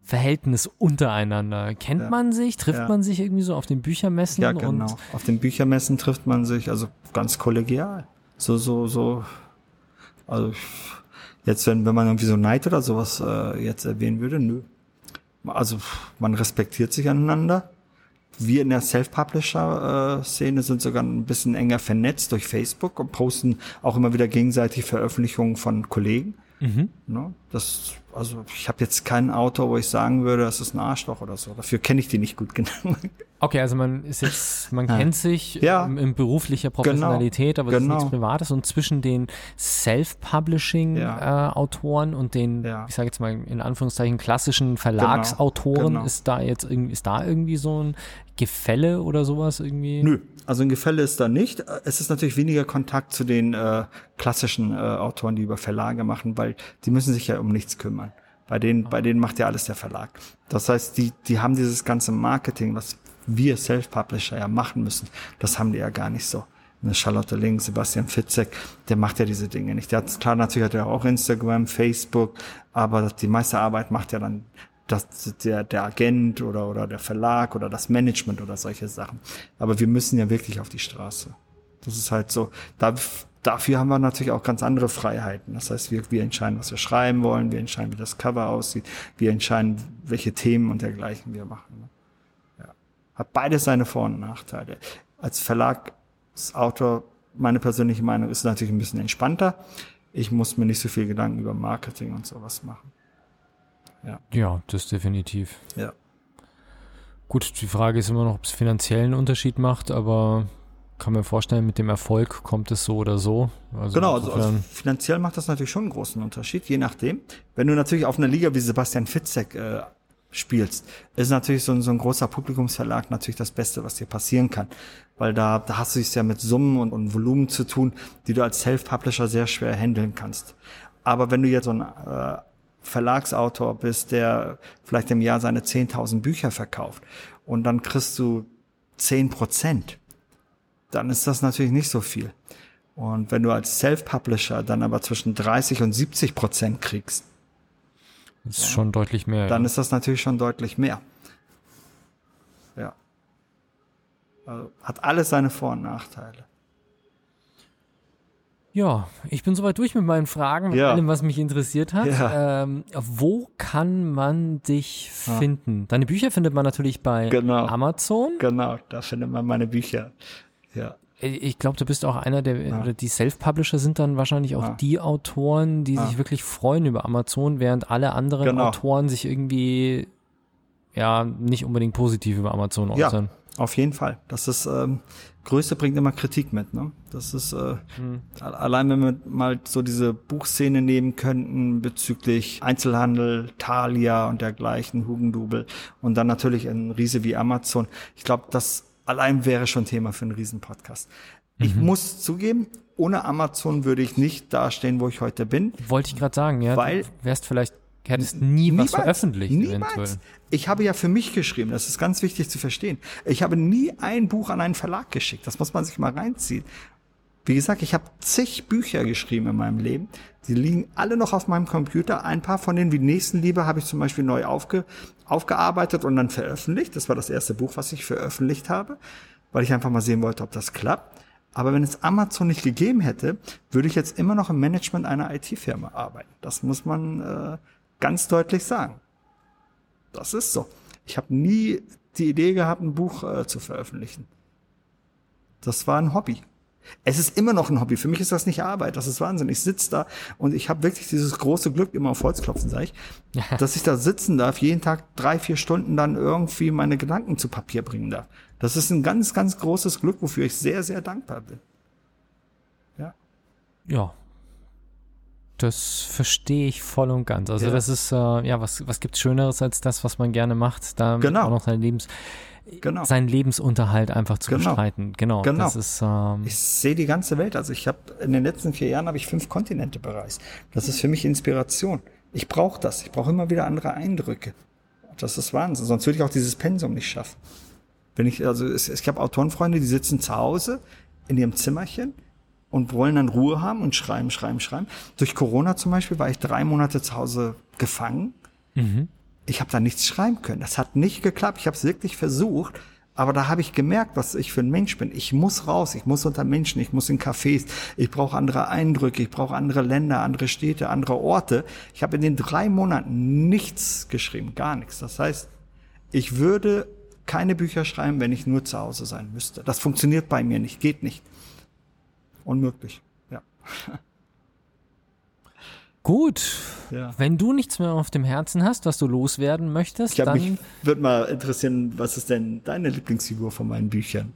Verhältnis untereinander? Kennt Ja. man sich? Trifft Ja. man sich irgendwie so auf den Büchermessen? Ja, genau. Und Auf den Büchermessen trifft man sich, also ganz kollegial. So, so, so. Also jetzt, wenn, wenn man irgendwie so Neid oder sowas äh, jetzt erwähnen würde, nö. Also man respektiert sich aneinander. Wir in der Self-Publisher-Szene sind sogar ein bisschen enger vernetzt durch Facebook und posten auch immer wieder gegenseitig Veröffentlichungen von Kollegen. Mhm. Ne? Das, also ich habe jetzt keinen Autor, wo ich sagen würde, das ist ein Arschloch oder so. Dafür kenne ich die nicht gut genug. Okay, also man ist jetzt, man kennt sich Ja. ähm, in beruflicher Professionalität, aber das Genau. ist nichts Privates. Und zwischen den Self-Publishing-Autoren und den, Ja. ich sage jetzt mal in Anführungszeichen, klassischen Verlagsautoren, genau. ist da jetzt irgendwie, ist da irgendwie so ein Gefälle oder sowas irgendwie? Nö, also ein Gefälle ist da nicht. Es ist natürlich weniger Kontakt zu den äh, klassischen äh, Autoren, die über Verlage machen, weil die müssen sich ja um nichts kümmern. Bei denen, bei denen macht ja alles der Verlag. Das heißt, die, die haben dieses ganze Marketing, was wir Self-Publisher ja machen müssen, das haben die ja gar nicht so. Eine Charlotte Link, Sebastian Fitzek, der macht ja diese Dinge nicht. Der hat, klar, natürlich hat er auch Instagram, Facebook, aber die meiste Arbeit macht ja dann das, der, der Agent oder, oder der Verlag oder das Management oder solche Sachen. Aber wir müssen ja wirklich auf die Straße. Das ist halt so. Da, dafür haben wir natürlich auch ganz andere Freiheiten. Das heißt, wir, wir entscheiden, was wir schreiben wollen, wir entscheiden, wie das Cover aussieht, wir entscheiden, welche Themen und dergleichen wir machen. Ja. Hat beides seine Vor- und Nachteile. Als Verlagsautor, meine persönliche Meinung ist natürlich ein bisschen entspannter. Ich muss mir nicht so viel Gedanken über Marketing und sowas machen. Ja, ja das definitiv. Ja. Gut, die Frage ist immer noch, ob es finanziellen Unterschied macht, aber kann mir vorstellen, mit dem Erfolg kommt es so oder so. Also genau, also, also, finanziell macht das natürlich schon einen großen Unterschied, je nachdem. Wenn du natürlich auf einer Liga wie Sebastian Fitzek äh, spielst, ist natürlich so ein, so ein großer Publikumsverlag natürlich das Beste, was dir passieren kann. Weil da, da hast du es ja mit Summen und, und Volumen zu tun, die du als Self-Publisher sehr schwer handeln kannst. Aber wenn du jetzt so ein äh, Verlagsautor bist, der vielleicht im Jahr seine 10.000 Bücher verkauft und dann kriegst du 10 Prozent, dann ist das natürlich nicht so viel. Und wenn du als Self-Publisher dann aber zwischen 30 und 70 Prozent kriegst, ist ja, schon deutlich mehr. Dann ja. ist das natürlich schon deutlich mehr. Ja. Also hat alles seine Vor- und Nachteile. Ja, ich bin soweit durch mit meinen Fragen, mit ja. allem, was mich interessiert hat. Ja. Ähm, wo kann man dich finden? Ja. Deine Bücher findet man natürlich bei genau. Amazon. Genau, da findet man meine Bücher. Ja. Ich glaube, du bist auch einer der, ja. oder die Self-Publisher sind dann wahrscheinlich auch ja. die Autoren, die ja. sich wirklich freuen über Amazon, während alle anderen genau. Autoren sich irgendwie ja nicht unbedingt positiv über Amazon äußern. Auf jeden Fall. Das ist ähm, Größe bringt immer Kritik mit. Ne? Das ist äh, mhm. allein, wenn wir mal so diese Buchszene nehmen könnten bezüglich Einzelhandel, Thalia und dergleichen, Hugendubel und dann natürlich ein Riese wie Amazon. Ich glaube, das allein wäre schon Thema für einen Riesen-Podcast. Mhm. Ich muss zugeben, ohne Amazon würde ich nicht dastehen, wo ich heute bin. Wollte ich gerade sagen, ja. Weil du wärst vielleicht hättest nie niemals, was veröffentlicht niemals. eventuell. Ich habe ja für mich geschrieben, das ist ganz wichtig zu verstehen. Ich habe nie ein Buch an einen Verlag geschickt. Das muss man sich mal reinziehen. Wie gesagt, ich habe zig Bücher geschrieben in meinem Leben. Die liegen alle noch auf meinem Computer. Ein paar von denen, wie Nächstenliebe, habe ich zum Beispiel neu aufge, aufgearbeitet und dann veröffentlicht. Das war das erste Buch, was ich veröffentlicht habe, weil ich einfach mal sehen wollte, ob das klappt. Aber wenn es Amazon nicht gegeben hätte, würde ich jetzt immer noch im Management einer IT-Firma arbeiten. Das muss man äh, ganz deutlich sagen. Das ist so. Ich habe nie die Idee gehabt, ein Buch äh, zu veröffentlichen. Das war ein Hobby. Es ist immer noch ein Hobby. Für mich ist das nicht Arbeit. Das ist Wahnsinn. Ich sitze da und ich habe wirklich dieses große Glück, immer auf Holz klopfen, sage ich, dass ich da sitzen darf, jeden Tag drei, vier Stunden dann irgendwie meine Gedanken zu Papier bringen darf. Das ist ein ganz, ganz großes Glück, wofür ich sehr, sehr dankbar bin. Ja. Ja. Das verstehe ich voll und ganz. Also ja. das ist, äh, ja, was, was gibt's Schöneres als das, was man gerne macht, da genau. auch noch sein Lebens genau. seinen Lebensunterhalt einfach zu genau. bestreiten. Genau. genau. Das ist, ähm ich sehe die ganze Welt. Also ich habe in den letzten vier Jahren habe ich fünf Kontinente bereist. Das ist für mich Inspiration. Ich brauche das. Ich brauche immer wieder andere Eindrücke. Das ist Wahnsinn. Sonst würde ich auch dieses Pensum nicht schaffen. Wenn ich, also es, ich habe Autorenfreunde, die sitzen zu Hause in ihrem Zimmerchen und wollen dann Ruhe haben und schreiben, schreiben, schreiben. Durch Corona zum Beispiel war ich drei Monate zu Hause gefangen. Mhm ich habe da nichts schreiben können. Das hat nicht geklappt. Ich habe es wirklich versucht, aber da habe ich gemerkt, was ich für ein Mensch bin. Ich muss raus, ich muss unter Menschen, ich muss in Cafés, ich brauche andere Eindrücke, ich brauche andere Länder, andere Städte, andere Orte. Ich habe in den drei Monaten nichts geschrieben, gar nichts. Das heißt, ich würde keine Bücher schreiben, wenn ich nur zu Hause sein müsste. Das funktioniert bei mir nicht, geht nicht. Unmöglich, ja. Gut. Ja. Wenn du nichts mehr auf dem Herzen hast, was du loswerden möchtest, ich dann. Mich würde mal interessieren, was ist denn deine Lieblingsfigur von meinen Büchern?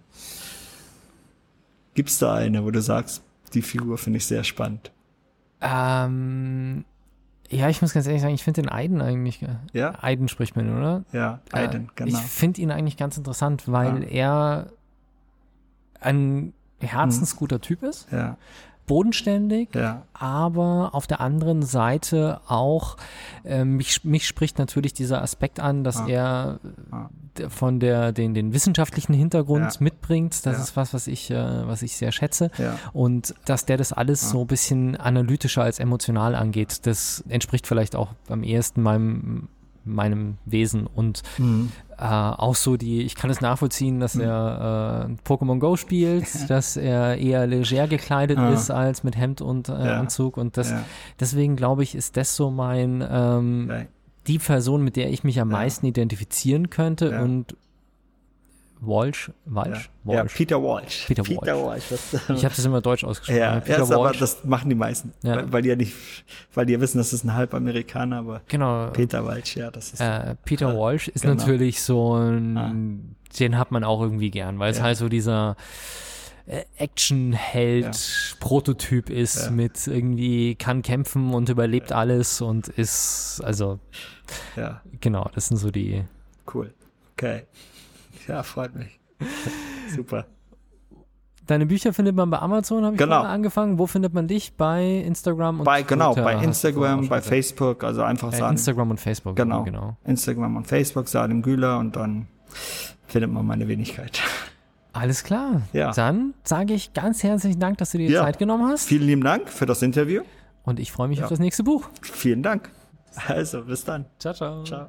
Gibt es da eine, wo du sagst, die Figur finde ich sehr spannend? Ähm, ja, ich muss ganz ehrlich sagen, ich finde den Eiden eigentlich. Ja? Eiden spricht man, oder? Ja, Eiden, äh, genau. Ich finde ihn eigentlich ganz interessant, weil ja. er ein herzensguter hm. Typ ist. Ja bodenständig, ja. aber auf der anderen Seite auch, äh, mich, mich spricht natürlich dieser Aspekt an, dass ah. er ah. von der, den, den wissenschaftlichen Hintergrund ja. mitbringt. Das ist was, was ich, äh, was ich sehr schätze. Und dass der das alles so ein bisschen analytischer als emotional angeht, das entspricht vielleicht auch am ehesten meinem meinem Wesen und mhm. Äh, auch so die, ich kann es nachvollziehen, dass mhm. er äh, Pokémon Go spielt, dass er eher leger gekleidet ah. ist als mit Hemd und äh, ja. Anzug und das, ja. deswegen glaube ich, ist das so mein, ähm, die Person, mit der ich mich am meisten identifizieren könnte und Walsh, Walsh, ja. Walsh. Ja, Peter Walsh. Peter, Peter Walsh. Walsh. ich habe das immer deutsch ausgesprochen. Ja, Peter ja aber das machen die meisten, ja. weil, die ja nicht, weil die ja wissen, das ist ein halb Amerikaner, aber genau. Peter Walsh, ja, das ist. Äh, Peter Walsh ist genau. natürlich so ein, ah. den hat man auch irgendwie gern, weil es halt so dieser äh, Actionheld-Prototyp ist mit irgendwie kann kämpfen und überlebt alles und ist, also, ja. genau, das sind so die. Cool. Okay. Ja, freut mich. Super. Deine Bücher findet man bei Amazon, habe ich genau. angefangen. Wo findet man dich? Bei Instagram und bei, Genau, Twitter bei Instagram, bei Facebook, also einfach bei sagen. Instagram und Facebook. Genau. genau. Instagram und Facebook, Salim Güler und dann findet man meine Wenigkeit. Alles klar. Ja. Dann sage ich ganz herzlichen Dank, dass du dir ja. Zeit genommen hast. Vielen lieben Dank für das Interview. Und ich freue mich ja. auf das nächste Buch. Vielen Dank. Also, bis dann. Ciao, ciao. Ciao.